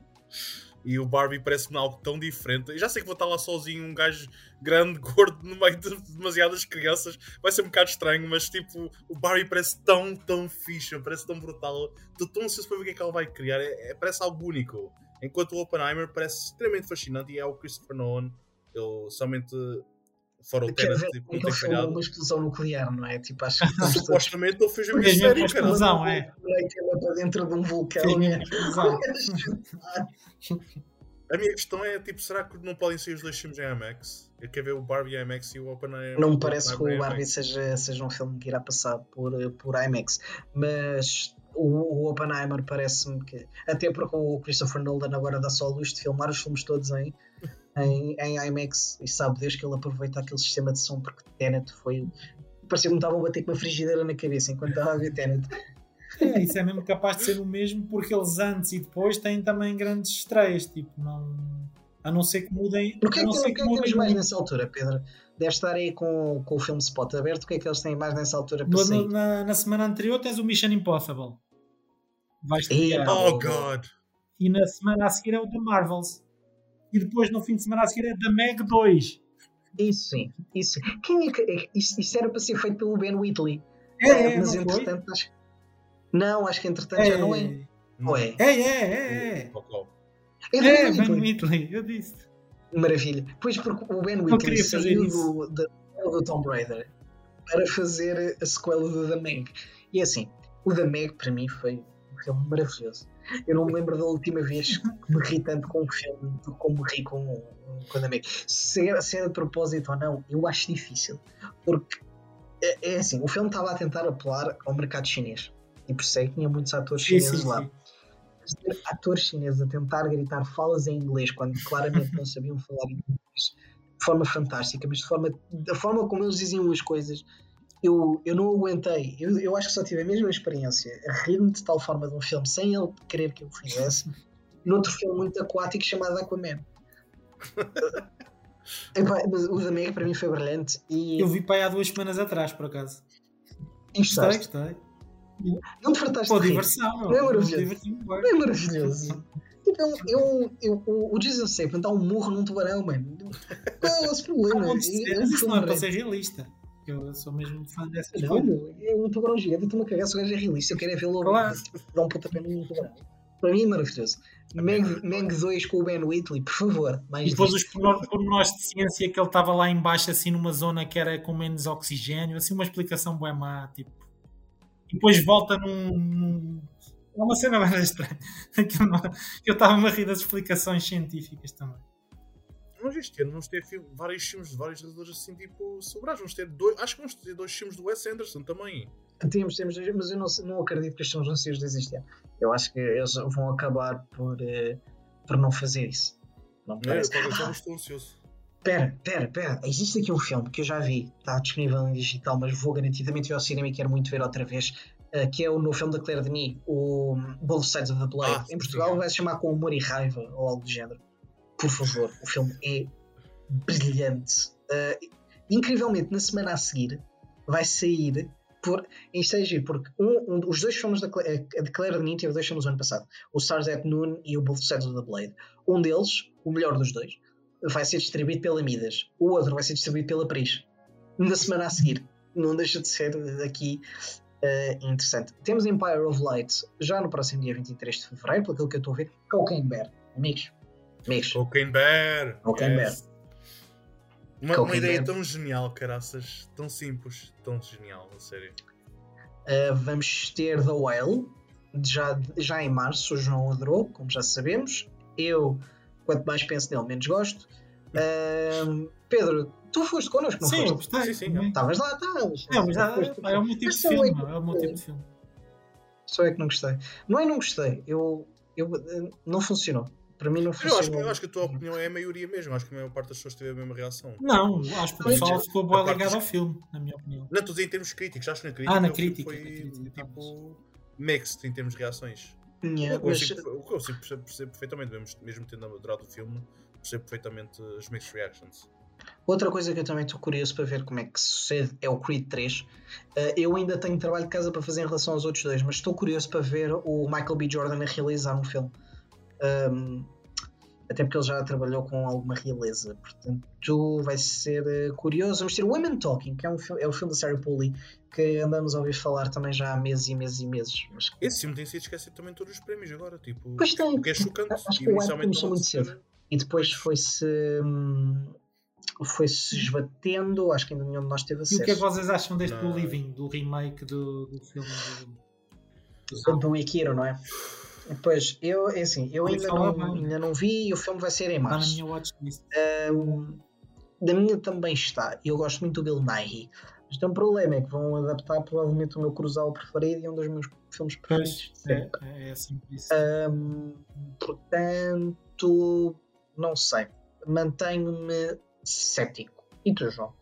E o Barbie parece-me algo tão diferente. Eu já sei que vou estar lá sozinho, um gajo grande, gordo, no meio de demasiadas crianças. Vai ser um bocado estranho, mas tipo, o Barbie parece tão, tão fixe, parece tão brutal. Estou tão ansioso para ver o que é que ela vai criar. É, é- parece algo único. Enquanto o Oppenheimer parece extremamente fascinante e é o Christopher Nolan. Ele somente fora o Tenet, tipo, não é filmou falhado. uma explosão nuclear, não é? Tipo, acho que Supostamente ele fez a mesmo série, explosão, é. Leite para dentro de um vulcão. É. explosão. A minha questão é, tipo, será que não podem ser os dois filmes em IMAX? Eu quero ver o Barbie IMAX e o Oppenheimer. Não me parece que o. Barbie seja, seja um filme que irá passar por, por IMAX, mas o, o Oppenheimer parece-me que. Até porque o Christopher Nolan agora dá só a luz de filmar os filmes todos em, em, em IMAX e sabe Deus que ele aproveita aquele sistema de som porque Tenet foi. Parecia que me estavam a bater com uma frigideira na cabeça enquanto estava a ver Tenet. É, isso é mesmo capaz de ser o mesmo, porque eles antes e depois têm também grandes estreias. Tipo, não. A não ser que mudem. O que é a que, não o ser que, é que temos mudem mais nessa altura, Pedro? Deve estar aí com, com o filme Spot aberto. O que é que eles têm mais nessa altura para No- sair? na, na semana anterior tens o Mission Impossible. Vai Ih, estrear. pá. Oh, God! E na semana a seguir é o The Marvels. E depois no fim de semana a seguir é The Meg 2. Isso sim, isso. Quem é que, é- isso, isso era para ser feito pelo Ben Whitley. É, é, mas não foi? entretanto acho Não, acho que entretanto já não é. É? É, é, é, é. Oh. É do É, Ben Whitley. Whitley, eu disse. Maravilha. Pois porque o Ben Whitley saiu do, da do Tomb Raider para fazer a sequela do The Meg. E assim, o The Meg para mim foi um filme maravilhoso. Eu não me lembro da última vez que me ri tanto com um filme do como me ri com, Meg. Se é, se é de propósito ou não, eu acho difícil. Porque é, é assim, o filme estava a tentar apelar ao mercado chinês. E por isso é que tinha muitos atores Sim, chineses sim, lá. sim. Atores chineses a tentar gritar falas em inglês quando claramente não sabiam falar inglês de forma fantástica, mas de forma, da forma como eles diziam as coisas, eu, eu não aguentei. Eu, eu acho que só tive a mesma experiência a rir-me de tal forma de um filme sem ele querer que eu o fizesse, noutro filme muito aquático chamado Aquaman. Epá, o da Meg para mim foi brilhante e, Eu vi para aí há duas semanas atrás, por acaso. e Gostei, gostei. Não te fartaste Pô, de rir. diversão. Não é maravilhoso? Não é maravilhoso. Tipo, eu, eu, eu- o, Jason Statham dá um murro num tubarão, mano. Qual é esse problema? Não, É isso não é para ser realista. Eu sou mesmo fã dessas Não, coisas. é eu estou-me a cagar se o gajo é realista. Eu quero é vê-lo Claro. dar um pontapé num tubarão. Para mim é maravilhoso. Meg 2 com o Ben Whitley, por favor. Mais E depois disto. os pormenor- pormenores de ciência que ele estava lá embaixo, assim, numa zona que era com menos oxigênio, assim, uma explicação má, tipo. E depois volta num. num- É uma cena bem estranha. Não- Eu estava-me a rir das explicações científicas também. Mas este ano vamos ter filme- vários filmes de vários realizadores assim, tipo, sobrados. Vamos ter dois, acho que vamos ter dois filmes do Wes Anderson também. Temos, temos, mas eu não, não acredito que estes ser os este ano. Eu acho que eles vão acabar por, eh, por não fazer isso. Não me É, eu parece. já estou ansioso. Pera, pera, pera. Existe aqui um filme que eu já vi, está disponível em digital, mas vou garantidamente ver ao cinema e quero muito ver outra vez. eh, que é o novo filme da Claire Denis, o Both Sides of the Blade. Ah, em Portugal sim. vai se chamar Com Humor e Raiva ou algo do género. Por favor, o filme é brilhante. Eh, incrivelmente, na semana a seguir, vai sair. Por, isto é giro, porque um- um- os dois filmes da eh, de Claire Denis teve dois filmes no ano passado: o Stars at Noon e o Both Sides of the Blade. Um deles, o melhor dos dois, vai ser distribuído pela Midas. O outro vai ser distribuído pela Pris. Na semana a seguir. Não deixa de ser aqui eh, interessante. Temos Empire of Light já no próximo dia 23 de fevereiro, pelo que eu estou a ver. Cocaine Bear. Amigos. Amigos. Cocaine Bear! Cocaine Yes. Uma, uma Cocaine ideia Bear. tão genial, caraças. Tão simples, tão genial, a sério. Uh, vamos ter The Whale já, já em março. O João adorou, como já sabemos. Eu, quanto mais penso nele, menos gosto. Uh, Pedro, tu foste connosco, não Sim, foste? gostei. Sim, sim, também. Estavas lá, estavas. É, mas já- Foste. é o meu tipo Mas de só filme. é que- É o meu tipo de filme. Só é que não gostei. Não é não gostei, eu, eu não funcionou. Para mim não Eu funcionou. acho, que, eu acho que a tua opinião é a maioria mesmo. Acho que a maior parte das pessoas teve a mesma reação. Não, acho que o pessoal ficou boa ligado dos- ao filme, na minha opinião. Não, estou a dizer em termos críticos. Acho que na crítica, Ah, na crítica, foi na crítica, tipo mixed em termos de reações. Yeah, O que eu o que eu consigo perceber, perceber perfeitamente, mesmo, mesmo tendo adorado o filme, percebo perfeitamente as mixed reactions. Outra coisa que eu também estou curioso para ver como é que sucede é o Creed 3. Uh, eu ainda tenho trabalho de casa para fazer em relação aos outros dois, mas estou curioso para ver o Michael B. Jordan a realizar um filme. Um, até porque ele já trabalhou com alguma realeza, portanto vai ser uh, curioso. Vamos ter Women Talking, que é, um, é o filme da Sarah Pooley, que andamos a ouvir falar também já há meses e meses e meses. Mas Esse filme tem sido esquecido também todos os prémios agora. Tipo, Pois tem. o que é chocante. Acho que o Inicialmente começou muito cedo. E depois foi-se hum, foi-se esbatendo, acho que ainda nenhum de nós teve E acesso. o que é que vocês acham deste Não. do Living, do remake do, do filme? do- Sobre o Ikiro, não é? Pois, eu, é assim, eu ainda não, ainda não vi e o filme vai ser em Está na março. minha watchlist. Ahm, da minha também está. Eu gosto muito do Bill Nighy. Mas tem um problema, é que vão adaptar provavelmente o meu Cruzal preferido e um dos meus filmes preferidos. Pois, sempre. é, é sempre isso. Ahm, portanto, não sei. Mantenho-me cético. E tu, João?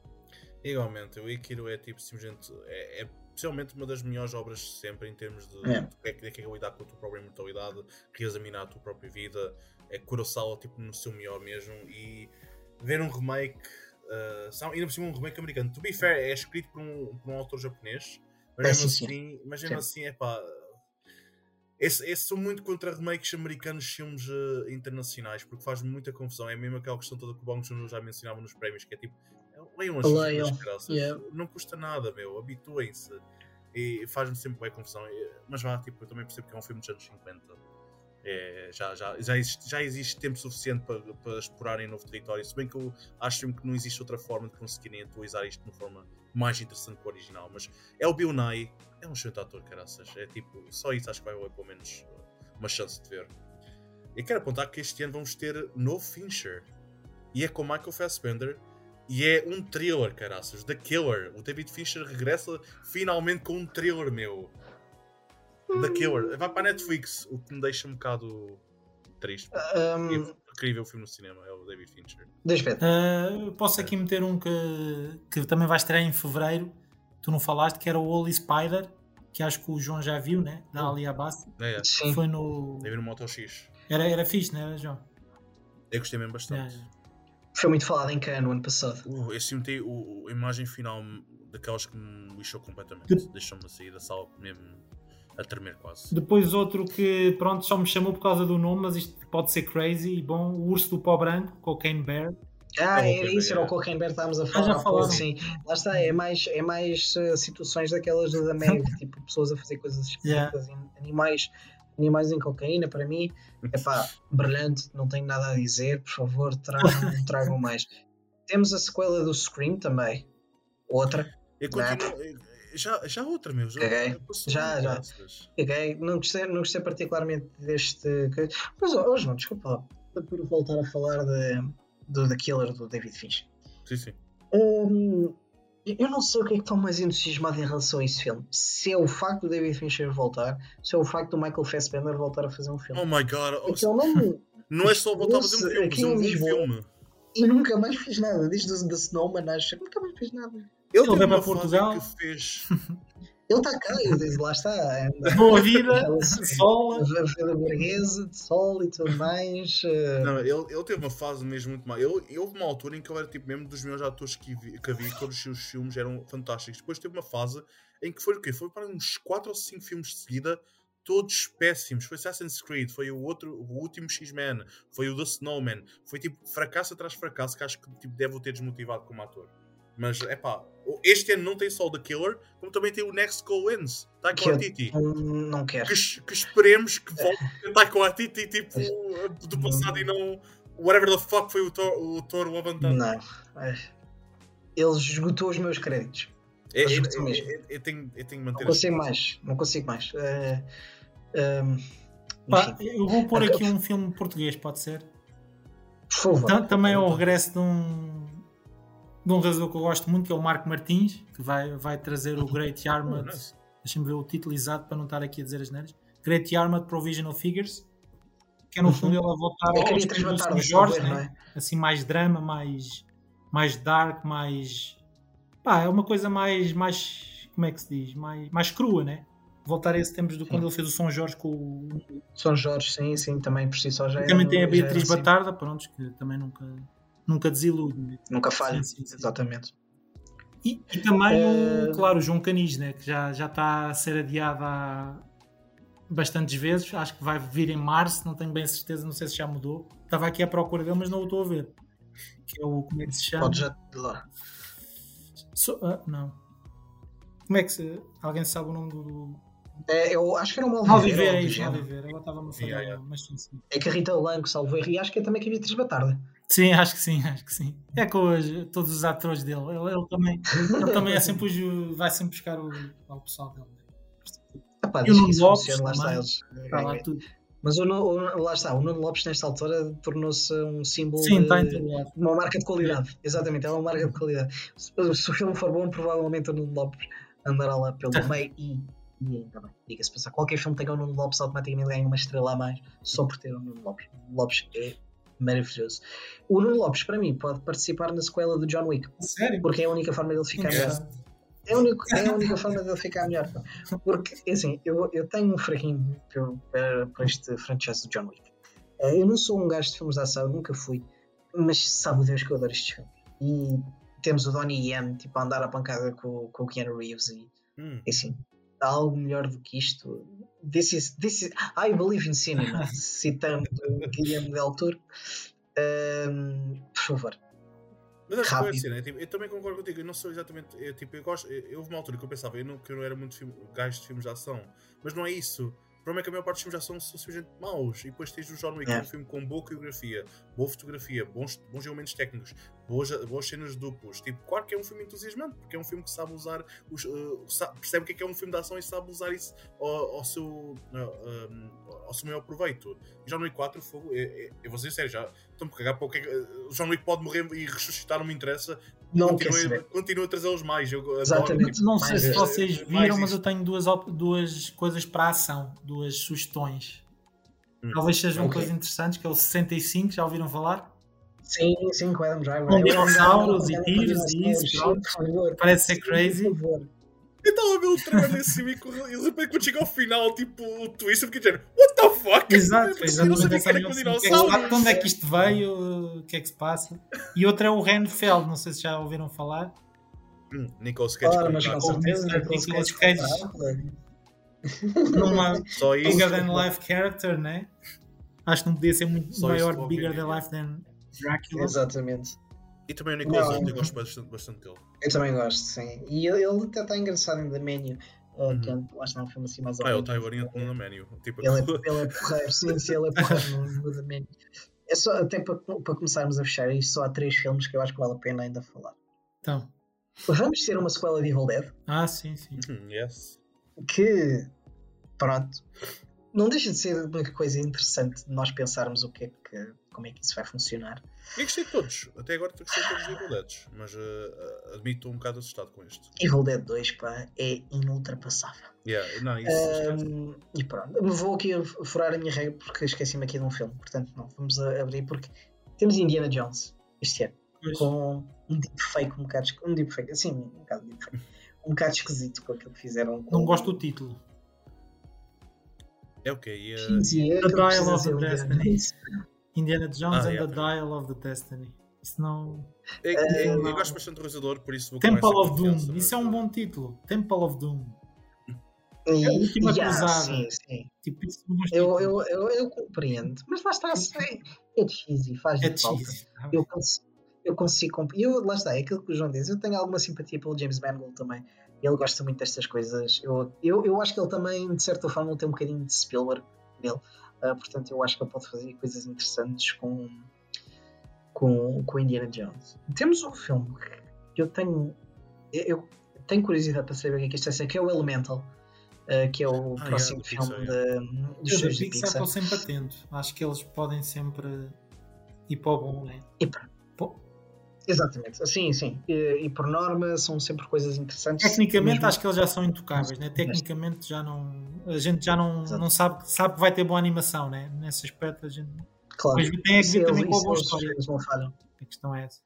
Igualmente, o Ikiru é tipo simplesmente. É, é possivelmente uma das melhores obras de sempre em termos de É. que é que de que é lidar com a tua própria mortalidade, reexaminar a tua própria vida. É Kurosawa tipo, no seu melhor mesmo. E ver um remake. Uh, são- ainda por cima um remake americano. To be fair, é escrito por um, por um autor japonês. Mas É, mesmo sim. assim, mas mesmo Sim. assim é pá. Esse, esse sou muito contra remakes americanos de filmes eh, internacionais porque faz muita confusão. É mesmo aquela questão toda que o Bong Joon já mencionava nos prémios, que é tipo, leiam as Leiam, yeah. Não custa nada, meu, habituem-se. E faz-me sempre bem confusão. Mas vá, tipo, eu também percebo que é um filme dos anos 50. É, já, já, já, existe, já existe tempo suficiente para, para explorarem novo território. Se bem que eu acho que não existe outra forma de conseguirem atualizar isto de uma forma mais interessante que o original. Mas é o Bill Nye, é um excelente ator, caraças. É tipo, só isso acho que vai valer pelo menos uma chance de ver. E quero apontar que este ano vamos ter novo Fincher. E é com Michael Fassbender. E é um thriller, caraças. The Killer. O David Fincher regressa finalmente com um thriller, meu. The Killer. Vai para a Netflix, o que me deixa um bocado triste. Eu queria ver o filme no cinema, é o David Fincher. Deixa eu ver. Uh, posso aqui meter um que, que também vai estrear em fevereiro. Tu não falaste que era o Holy Spider, que acho que o João já viu, né? Da Ali Abbas. É, é. Sim. Foi no. Deve ir no Moto X. Era, era fixe, né, João? Eu gostei mesmo bastante. Já. Foi muito falado em Cannes no ano passado. Uh, esse filme tem o, a imagem final daquelas que me lixou completamente. De- Deixou-me sair da sala mesmo a tremer quase. Depois outro que, pronto, só me chamou por causa do nome, mas isto pode ser crazy. E bom, o Urso do Pó Branco, Cocaine Bear. Ah, É uma isso, era o Cocaine Bear que estávamos a já falar. pouco, falaram. sim. Lá está, é mais, é mais eh, situações daquelas da Meg, tipo pessoas a fazer coisas esquisitas, em animais, animais em cocaína, para mim, é pá, brilhante, não tenho nada a dizer, por favor, tragam, tragam mais. Temos a sequela do Scream também, outra, Eu continuo. Já, já outra, meu. Já, Caguei. Já, já. ok? Não gostei, não gostei particularmente deste. Mas, ó, João, desculpa lá, por voltar a falar de, do The Killer do David Fincher. Sim, sim. Hum, eu não sei o que é que estou mais entusiasmado em relação a esse filme. Se é o facto do David Fincher voltar, se é o facto do Michael Fassbender voltar a fazer um filme. Oh my god. Oh, Então não, não é só voltar a fazer um filme, aqui fazer um filme. e nunca mais fiz nada. Desde o The Snowman, acho que nunca mais fiz nada. Ele vai uma para Portugal. que fez. Ele está cá, eu disse, lá está. anda. Boa vida, sol. Vida burguesa, de sol e tudo mais. eh, Não, ele, ele teve uma fase mesmo muito má. Ele, ele houve uma altura em que ele era tipo mesmo dos melhores atores que vi, que havia, todos os seus filmes eram fantásticos. Depois teve uma fase em que foi o quê? Foi para uns 4 ou 5 filmes de seguida, todos péssimos. Foi Assassin's Creed, foi o outro, o último X-Men, foi o The Snowman. Foi tipo fracasso atrás de fracasso que acho que tipo, deve o ter desmotivado como ator. Mas é pá, este ano não tem só o The Killer, como também tem o Next Goal Wins, Taika Que eu- Waititi. não, quero. que, que esperemos que volte a Taika Waititi tipo do passado e não whatever the fuck foi o Thor, o Thunder. Não. eh, Ele esgotou os meus créditos. É- é- é- sim mesmo. é- Eu tenho eu tenho que Não manter consigo mais. Não consigo mais. Ehm, Pá, eu vou pôr aqui um filme português, pode ser? por favor. Ta- Também é o regresso de um, de um realizador que eu gosto muito, que é o Marco Martins, que vai, vai trazer o Great Oh, Armored. nice. Deixa-me ver o título exato para não estar aqui a dizer as neiras. Great Armored Provisional Figures. Que é no Uhum. fundo ele a voltar É ao estilo três do Jorge, né? é? assim mais drama, mais, mais dark, mais. Pá, é uma coisa mais. mais como é que se diz? Mais, mais crua, né? Voltar a esse tempos do quando ele fez o São Jorge com o. São Jorge, sim, sim, também por si só já também era- tem a Beatriz assim. Batarda, pronto, que também nunca, nunca desilude. né? Nunca falha, Sim, sim, sim. exatamente. E, e também, Eh, o, claro, o João Canis, né, que já, já está a ser adiado há bastantes vezes. Acho que vai vir em março, não tenho bem certeza, não sei se já mudou. Estava aqui à procura dele, mas não o estou a ver. Que é o. Como é que se chama? Pode já lá. So- ah, não. Como é que se. Alguém sabe o nome do. É, eu acho que era uma Malviver, Oliveira. é isso, género. Malviver. Ela estava-me a falhar, Yeah, yeah. mas sim, sim. É que a Rita Blanco, salvo erro, e acho que é também que a Beatriz Batarda. Sim, acho que sim, acho que sim. É com os- todos os atores dele. Ele, ele também, ele também é sempre os- vai sempre buscar o, ao pessoal dele. Epá, E o Nuno Lopes funciona, lá está eles. Lá tudo. Mas o, o- lá está, o Nuno Lopes nesta altura tornou-se um símbolo Sim, de todo lado. uma marca de qualidade. Exatamente, é uma marca de qualidade. Se, se o filme for bom, provavelmente o Nuno Lopes andará lá pelo meio e, e ainda bem. Diga-se passar, qualquer filme que tenha o Nuno Lopes automaticamente ganha uma estrela a mais só por ter o Nuno Lopes. O Lopes é maravilhoso. O Nuno Lopes, para mim, pode participar na sequela do John Wick, Sério? porque é a única forma dele ficar melhor. É a, única, é a única forma dele ficar melhor. Porque, assim, eu, eu tenho um fraquinho para, para este franchise do John Wick. Eh, Eu não sou um gajo de filmes de ação, nunca fui, mas sabe o Deus que eu adoro estes filmes. E temos o Donnie Yen, tipo, a andar à pancada com, com o Keanu Reeves e, Hum. assim, há algo melhor do que isto. This is, this is, I believe in cinema, citando o Guilherme Del Toro. Ahm, por favor. Mas acho que é assim, né? Tipo, eu também concordo contigo. Eu não sou exatamente. Eu, tipo, eu gosto. Eu, houve uma altura que eu pensava eu não, que eu não era muito filme, gajo de filmes de ação. Mas não é isso. O problema é que a maior parte dos filmes ação são simplesmente maus. E depois tens o John Wick, que é É. um filme com boa coreografia, boa fotografia, bons, bons elementos técnicos, boas, boas cenas duplos. Tipo, claro que é um filme entusiasmante, porque é um filme que sabe usar. Os, uh, sa- percebe o que é que é um filme de ação e sabe usar isso ao, ao seu, uh, um, ao seu maior proveito. E John Wick 4, fogo, eu, eu, eu vou dizer sério, já estou-me a cagar para o que é que. uh, O John Wick pode morrer e ressuscitar, não me interessa. Não Continua, continua a trazê-los mais. Eu Exatamente. tipo, Não sei Mais se vocês viram, mas eu tenho duas, duas coisas para a ação, duas sugestões. Hum. Talvez sejam Ok. coisas interessantes, que é o 65, já ouviram falar? Sim, sim, com o Adam Driver. Com Eu- dinossauros e tiros e isso. Parece ser crazy. Por favor. Eu estava a ver o trailer filme e de repente quando chega ao final, tipo, o twist, eu fiquei dizendo, what the fuck? Exato, Eu não sabia que era com é se dinossauros. De onde é que isto veio? O que é que se passa? E outra é o Renfeld, não sei se já ouviram falar. Hum, Nicolas Cage. Com mas com certeza, Nicolas Cage. Numa Só isso. bigger than life character, né? Acho que não podia ser muito Só maior bigger than life than Dracula. Exatamente. E também o Nicolas Não. Hoult, eu gosto bastante, bastante dele. Eu também gosto, sim. E ele, ele até está engraçado em The Menu. uh, Uhum. que é, lá está um filme assim mais ou Ah, ele menos. está no menu. Tipo, Ele é, ele é porreiro, sim, sim, ele é porreiro no, no The Menu. É só, até para, para começarmos a fechar isto, só há três filmes que eu acho que vale a pena ainda falar. Então, Vamos ter uma sequela de Evil Dead, ah, sim, sim. Hum, yes. que, pronto, não deixa de ser uma coisa interessante de nós pensarmos o que é que, como é que isso vai funcionar. Eu gostei de todos. Até agora gostei de todos os Evil Deads. Mas uh, admito, estou um bocado assustado com este. Evil Dead 2, pá, é inultrapassável. Yeah, não, isso. Ahm, e pronto, vou aqui furar a minha regra porque esqueci-me aqui de um filme, portanto não, vamos a- abrir porque temos Indiana Jones este ano, Pois. com um deepfake um bocado, um deepfake, assim, um bocado deepfake, um bocado esquisito com aquilo que fizeram com Não gosto do título. É ok. Sim, Uh, sim, é The aquilo que Indiana Jones Ah, and yeah, the também. Dial of the Destiny. Isso não. é- é- eu não. gosto bastante do realizador, por isso vou Temple of Doom. Isso é um bom título. Temple of Doom. E, É a última yeah, cruzada. sim, sim. Tipo, isso é Eu, eu, eu, eu compreendo, mas lá está, é, é cheesy, faz É falta. cheesy. eu consigo, eu consigo eu Lá está, é aquilo que o João diz. Eu tenho alguma simpatia pelo James Mangold também. Ele gosta muito destas coisas. Eu, eu, eu acho que ele também, de certa forma, tem um bocadinho de Spielberg nele. Ah, portanto, eu acho que ele pode fazer coisas interessantes com, com, com Indiana Jones. Temos um filme que eu tenho. Eu, tenho curiosidade para saber o que é que isto é, que é o Elemental. ah, que é o Ah, próximo do filme Pixar, da- dos Eu da estúdios da Pixar Pixar. estou sempre atento. Acho que eles podem sempre ir para o bom, né? E Pô, Exatamente, sim, sim. E, e por norma são sempre coisas interessantes. Tecnicamente mesmo- acho que eles já são intocáveis, né? Tecnicamente já não. A gente já não, Exato. não sabe, sabe que vai ter boa animação, né? Nesse aspecto a gente. Claro. Mas tem é Isso ver também eles- com a boa história. não falham. A questão é essa.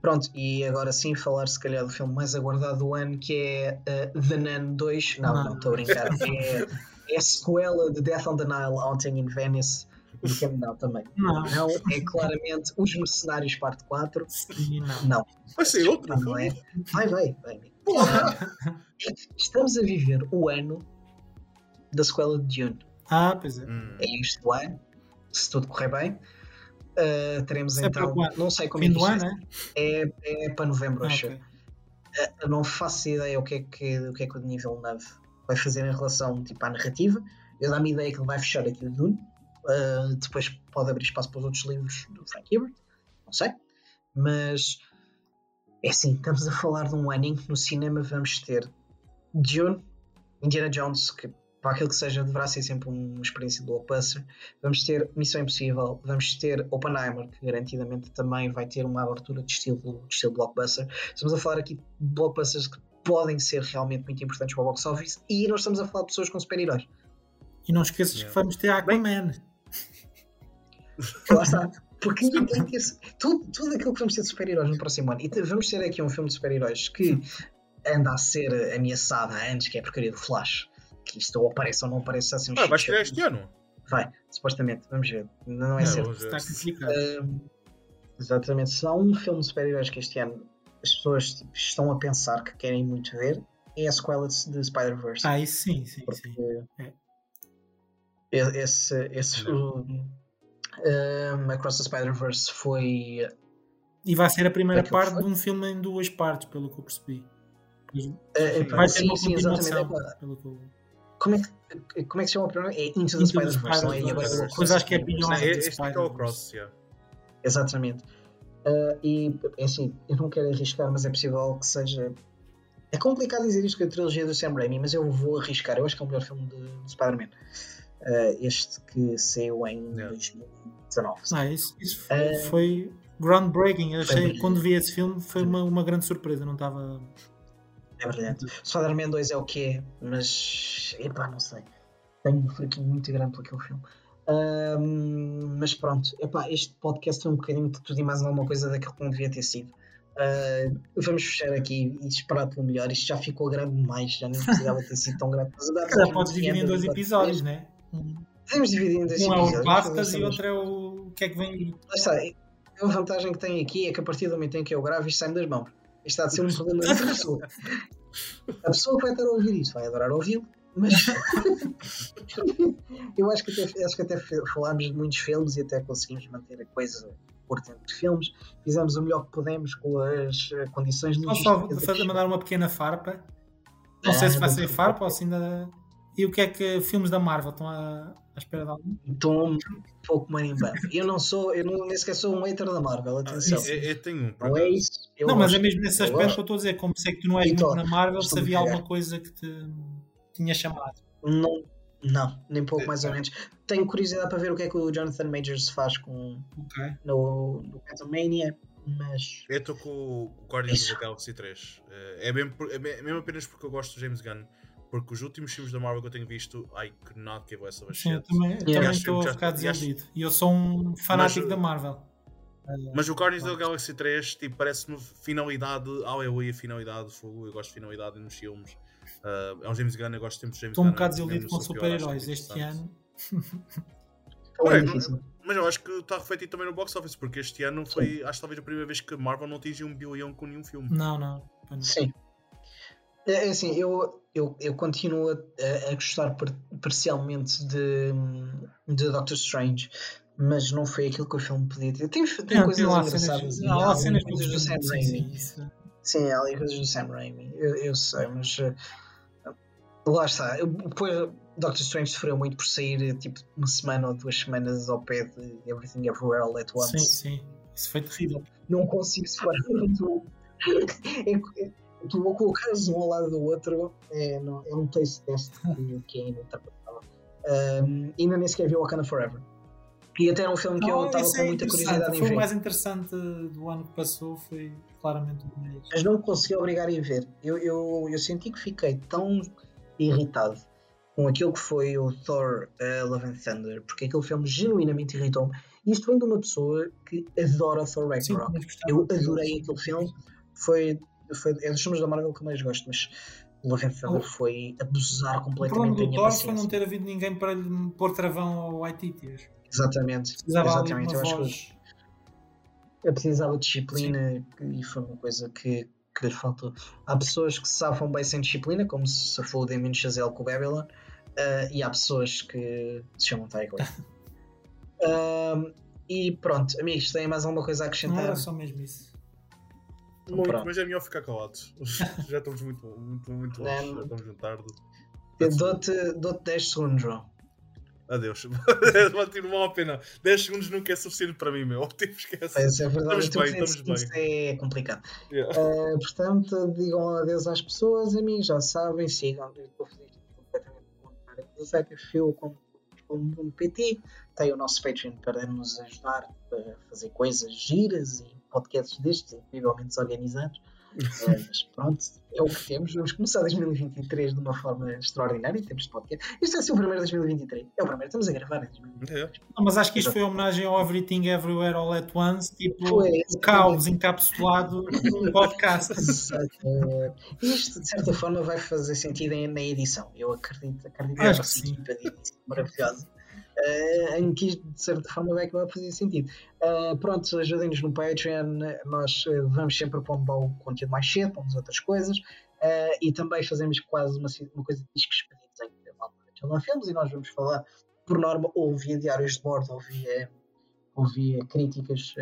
Pronto, e agora sim falar se calhar do filme mais aguardado do ano que é uh, The Nun 2. Não, Não. não estou a brincar. É, é a sequela de Death on the Nile, Haunting in Venice. Que não, também. Não. Não, é claramente Os Mercenários Parte 4. Sim, não. Não. Vai ser outro. Não, não é? Vai, vai, vai. Estamos a viver o ano da sequela de Dune. Ah, pois é. Hum, É este o ano, se tudo correr bem. Uh, teremos é então, quando? não sei como Fim é que do isto ano, né? é, é para novembro, Ah, acho. ok. Eu não faço ideia o que é que, o que, é que o Denis Villeneuve vai fazer em relação tipo, à narrativa. Eu dá-me ideia que ele vai fechar aqui o Dune. Uh, depois pode abrir espaço para os outros livros do Frank Herbert. Não sei. Mas é assim, estamos a falar de um ano em que no cinema vamos ter Dune, Indiana Jones, que para aquilo que seja, deverá ser sempre uma experiência de blockbuster. Vamos ter Missão Impossível, vamos ter Oppenheimer, que garantidamente também vai ter uma abertura de estilo, de estilo blockbuster. Estamos a falar aqui de blockbusters que podem ser realmente muito importantes para o box office e nós estamos a falar de pessoas com super-heróis. E não esqueças que vamos ter Aquaman. Lá está. Porque ninguém tem ter tudo, tudo aquilo que vamos ter de super-heróis no próximo ano. E vamos ter aqui um filme de super-heróis que anda a ser ameaçado antes, que é a porcaria do Flash. Que isto ou aparece ou não aparece assim um Ah, vai estrear este ano? Vai, supostamente, vamos ver. Não é certo. Está. Um, exatamente. Se há um filme de super-heróis que este ano as pessoas tipo, estão a pensar que querem muito ver, é a sequela de Spider-Verse. Ah, isso sim, sim, Porque sim. É. Esse, esse um, Across the Spider-Verse foi. E vai ser a primeira parte de um filme em duas partes, pelo que eu percebi. Uh, vai ser sim, uma sim, continuação, exatamente. pelo que eu... como, é que, como é que se chama o primeiro? É Into the Into the Spider-Verse, não é? Spider-Verse. Pois acho que é Beyond the é Spider-Verse. Yeah. Exatamente. Uh, e é assim, eu não quero arriscar, mas é possível que seja. É complicado dizer isto com a trilogia do Sam Raimi, mas eu vou arriscar. Eu acho que é o melhor filme de, de Spider-Man. Uh, este que saiu em Yeah. 2019. Ah, isso, isso foi, Eh, foi groundbreaking. Eu achei, Foi- quando vi esse filme, foi uma, uma grande surpresa. Não estava. É brilhante. Spider-Man 2 é o que é, mas. Epá, não sei. Tenho um fraquinho muito grande por aquele filme. Mas pronto, epá, este podcast foi um bocadinho de tudo e mais alguma coisa daquilo que não devia ter sido. Ah, vamos fechar aqui e esperar pelo melhor. Isto já ficou grande demais, já nem precisava ter sido tão grande. Mas temos podes dividir em dois 500, episódios, né? Podemos dividir em dois um é episódios. o vamos BAFTAs fazer e outro é o. O que é que vem? Lá está. A vantagem que tem aqui é que a partir do momento em que eu gravo, isto sai-me das mãos. Isto está a ser um problema da pessoa. A pessoa que vai estar a ouvir isto vai adorar ouvi-lo, mas eu acho que, até, acho que até falámos de muitos filmes e até conseguimos manter a coisa curta entre filmes. Fizemos o melhor que pudemos com as eh, condições só logísticas. fazer, mandar uma pequena farpa. Não sei se vai ser farpa ou se ainda. E o que é que filmes da Marvel estão à, à espera de algum? Estou um pouco marimbando. Eu não sou, eu não, nem sequer sou um hater da Marvel, Ah, atenção. eu, eu tenho um. por não é isso. Eu não, mas é mesmo nesse eu aspecto que eu estou a dizer. Como sei que tu não és Então, muito na Marvel, se havia alguma coisa que te tinha chamado. Não, não, nem pouco É, mais ou é. menos. Tenho curiosidade para ver o que é que o Jonathan Majors faz com, Ok. no, no Quantumania, mas Eu estou com o Guardians of the Galaxy 3. Eh, É, mesmo, é é mesmo apenas porque eu gosto do James Gunn. Porque os últimos filmes da Marvel que eu tenho visto, I could not give less of a Sim, eu shit. também Yeah. também Acho estou a ficar e acho- desiludido. E eu sou um fanático Mas, da Marvel. Mas o Guardians of the Galaxy 3 tipo, parece-me finalidade. Aleluia, finalidade. fogo, Eu gosto de finalidade nos filmes. Ah, é um James Gunn, eu gosto sempre de James Estou um Gunn. bocado mesmo desiludido no com acho super-heróis muito este ano. é Ué, difícil. Mas eu acho que está refletido também no box office, porque este ano foi, acho que talvez a primeira vez que Marvel não atingiu um bilhão com nenhum filme. Não, não. Sim. É é assim, eu, eu, eu continuo a, a gostar par- parcialmente de, de Doctor Strange, mas não foi aquilo que o filme podia ter. Tem, tem Não, coisas engraçadas. há cenas coisas do Sam Raimi. sim, há ali coisas do Sam Raimi, eu, eu sei, mas uh, lá está. Eu, depois, Doctor Strange sofreu muito por sair tipo uma semana ou duas semanas ao pé de Everything Everywhere All at Once. Sim, sim. Isso foi terrível. Não consigo separar muito. Tu vou colocar um ao lado do outro, é, não, é um taste test que, que é inacreditável. Um, ainda nem sequer vi Wakanda Forever. E até era um filme que eu Não, estava isso com é muita curiosidade em ver. o mais interessante do ano que passou, foi claramente o mais. mas não me consegui obrigar a ver. Eu, eu, eu senti que fiquei tão irritado com aquilo que foi o Thor uh, Love and Thunder, porque aquele filme genuinamente irritou-me. E isto vem de uma pessoa que adora Thor Sim, Ragnarok. gostava. eu adorei aquele filme. Foi, foi, é dos filmes da Marvel que eu mais gosto, mas Love and Thunder foi abusar O completamente da minha Thor foi não ter havido ninguém para lhe pôr travão ao Waititi. Exatamente. Precisava Exatamente. Eu acho que voz. eu precisava de disciplina e foi uma coisa que, que lhe faltou. Há pessoas que se safam bem sem disciplina, como se safou o Damien Chazelle com o Babylon, ah, e há pessoas que se chamam. Ah, e pronto, amigos, têm mais alguma coisa a Não acrescentar? era só mesmo isso. Muito, Pronto. mas é melhor ficar calados. Já estamos muito, muito, muito longe. Já estamos muito tarde. Dou-te dou 10 segundos, João. Adeus. Não vale a pena. 10 segundos nunca é suficiente para mim, meu. Tipo, esquece. Pois é verdade, Estamos então, bem, estamos isso é complicado. Yeah. Uh, portanto, digam adeus às pessoas, amigos, já sabem, sigam. Eu estou a fazer isto completamente contrário. pt tem o nosso Patreon para nos ajudar a fazer coisas giras e podcasts destes, incrivelmente desorganizados. Mas pronto, é o que temos. Vamos começar 2023 de uma forma extraordinária. Temos podcast. Isto vai ser o primeiro de 2023. É o primeiro, estamos a gravar em 2023. É. Não, mas acho que isto foi homenagem ao Everything Everywhere All at Once, tipo Foi, o caos encapsulado num podcast. Exato. Isto, de certa forma, vai fazer sentido na edição. Eu acredito, acredito Acho que sim. equipa de edição maravilhosa. Eh, em que de certa forma, vai acabar a fazer sentido. Eh, pronto, ajudem-nos no Patreon. Nós eh, vamos sempre pondo o conteúdo mais cedo, pomos outras coisas. e também fazemos quase uma, uma coisa de discos pedidos em que a filmes e nós vamos falar, por norma, ou via diários de bordo, ou via, ou via críticas.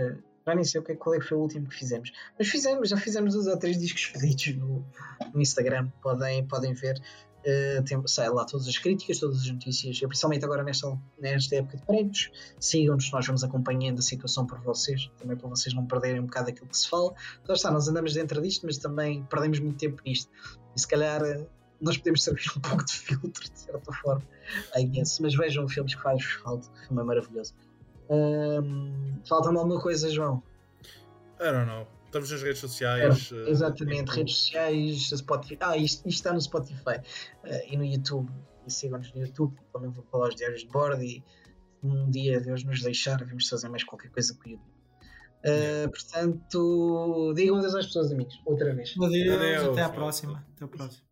já nem sei o que, é- qual é que foi o último que fizemos. Mas fizemos, já fizemos dois ou três discos pedidos no, no Instagram, podem, podem ver. Uh, tem, sai lá todas as críticas, todas as notícias, e principalmente agora nesta, nesta época de prémios. Sigam-nos, nós vamos acompanhando a situação por vocês, também para vocês não perderem um bocado aquilo que se fala. Então está, nós andamos dentro disto, mas também perdemos muito tempo nisto. E se calhar uh, nós podemos servir um pouco de filtro, de certa forma, a imenso. Mas vejam filmes que faz falta, o filme é maravilhoso. Um, Falta-me alguma coisa, João? I don't know. Estamos nas redes sociais. eh, Exatamente, tipo, redes sociais, Spotify. Ah, isto, isto está no Spotify eh, e no YouTube. E sigam-nos no YouTube, também vou falar os diários de bordo e um dia Deus nos deixar, vamos fazer mais qualquer coisa com o YouTube. Eh, portanto, digam adeus às pessoas, amigos, outra vez. Adeus, Adeus. até à próxima. Até ao próximo.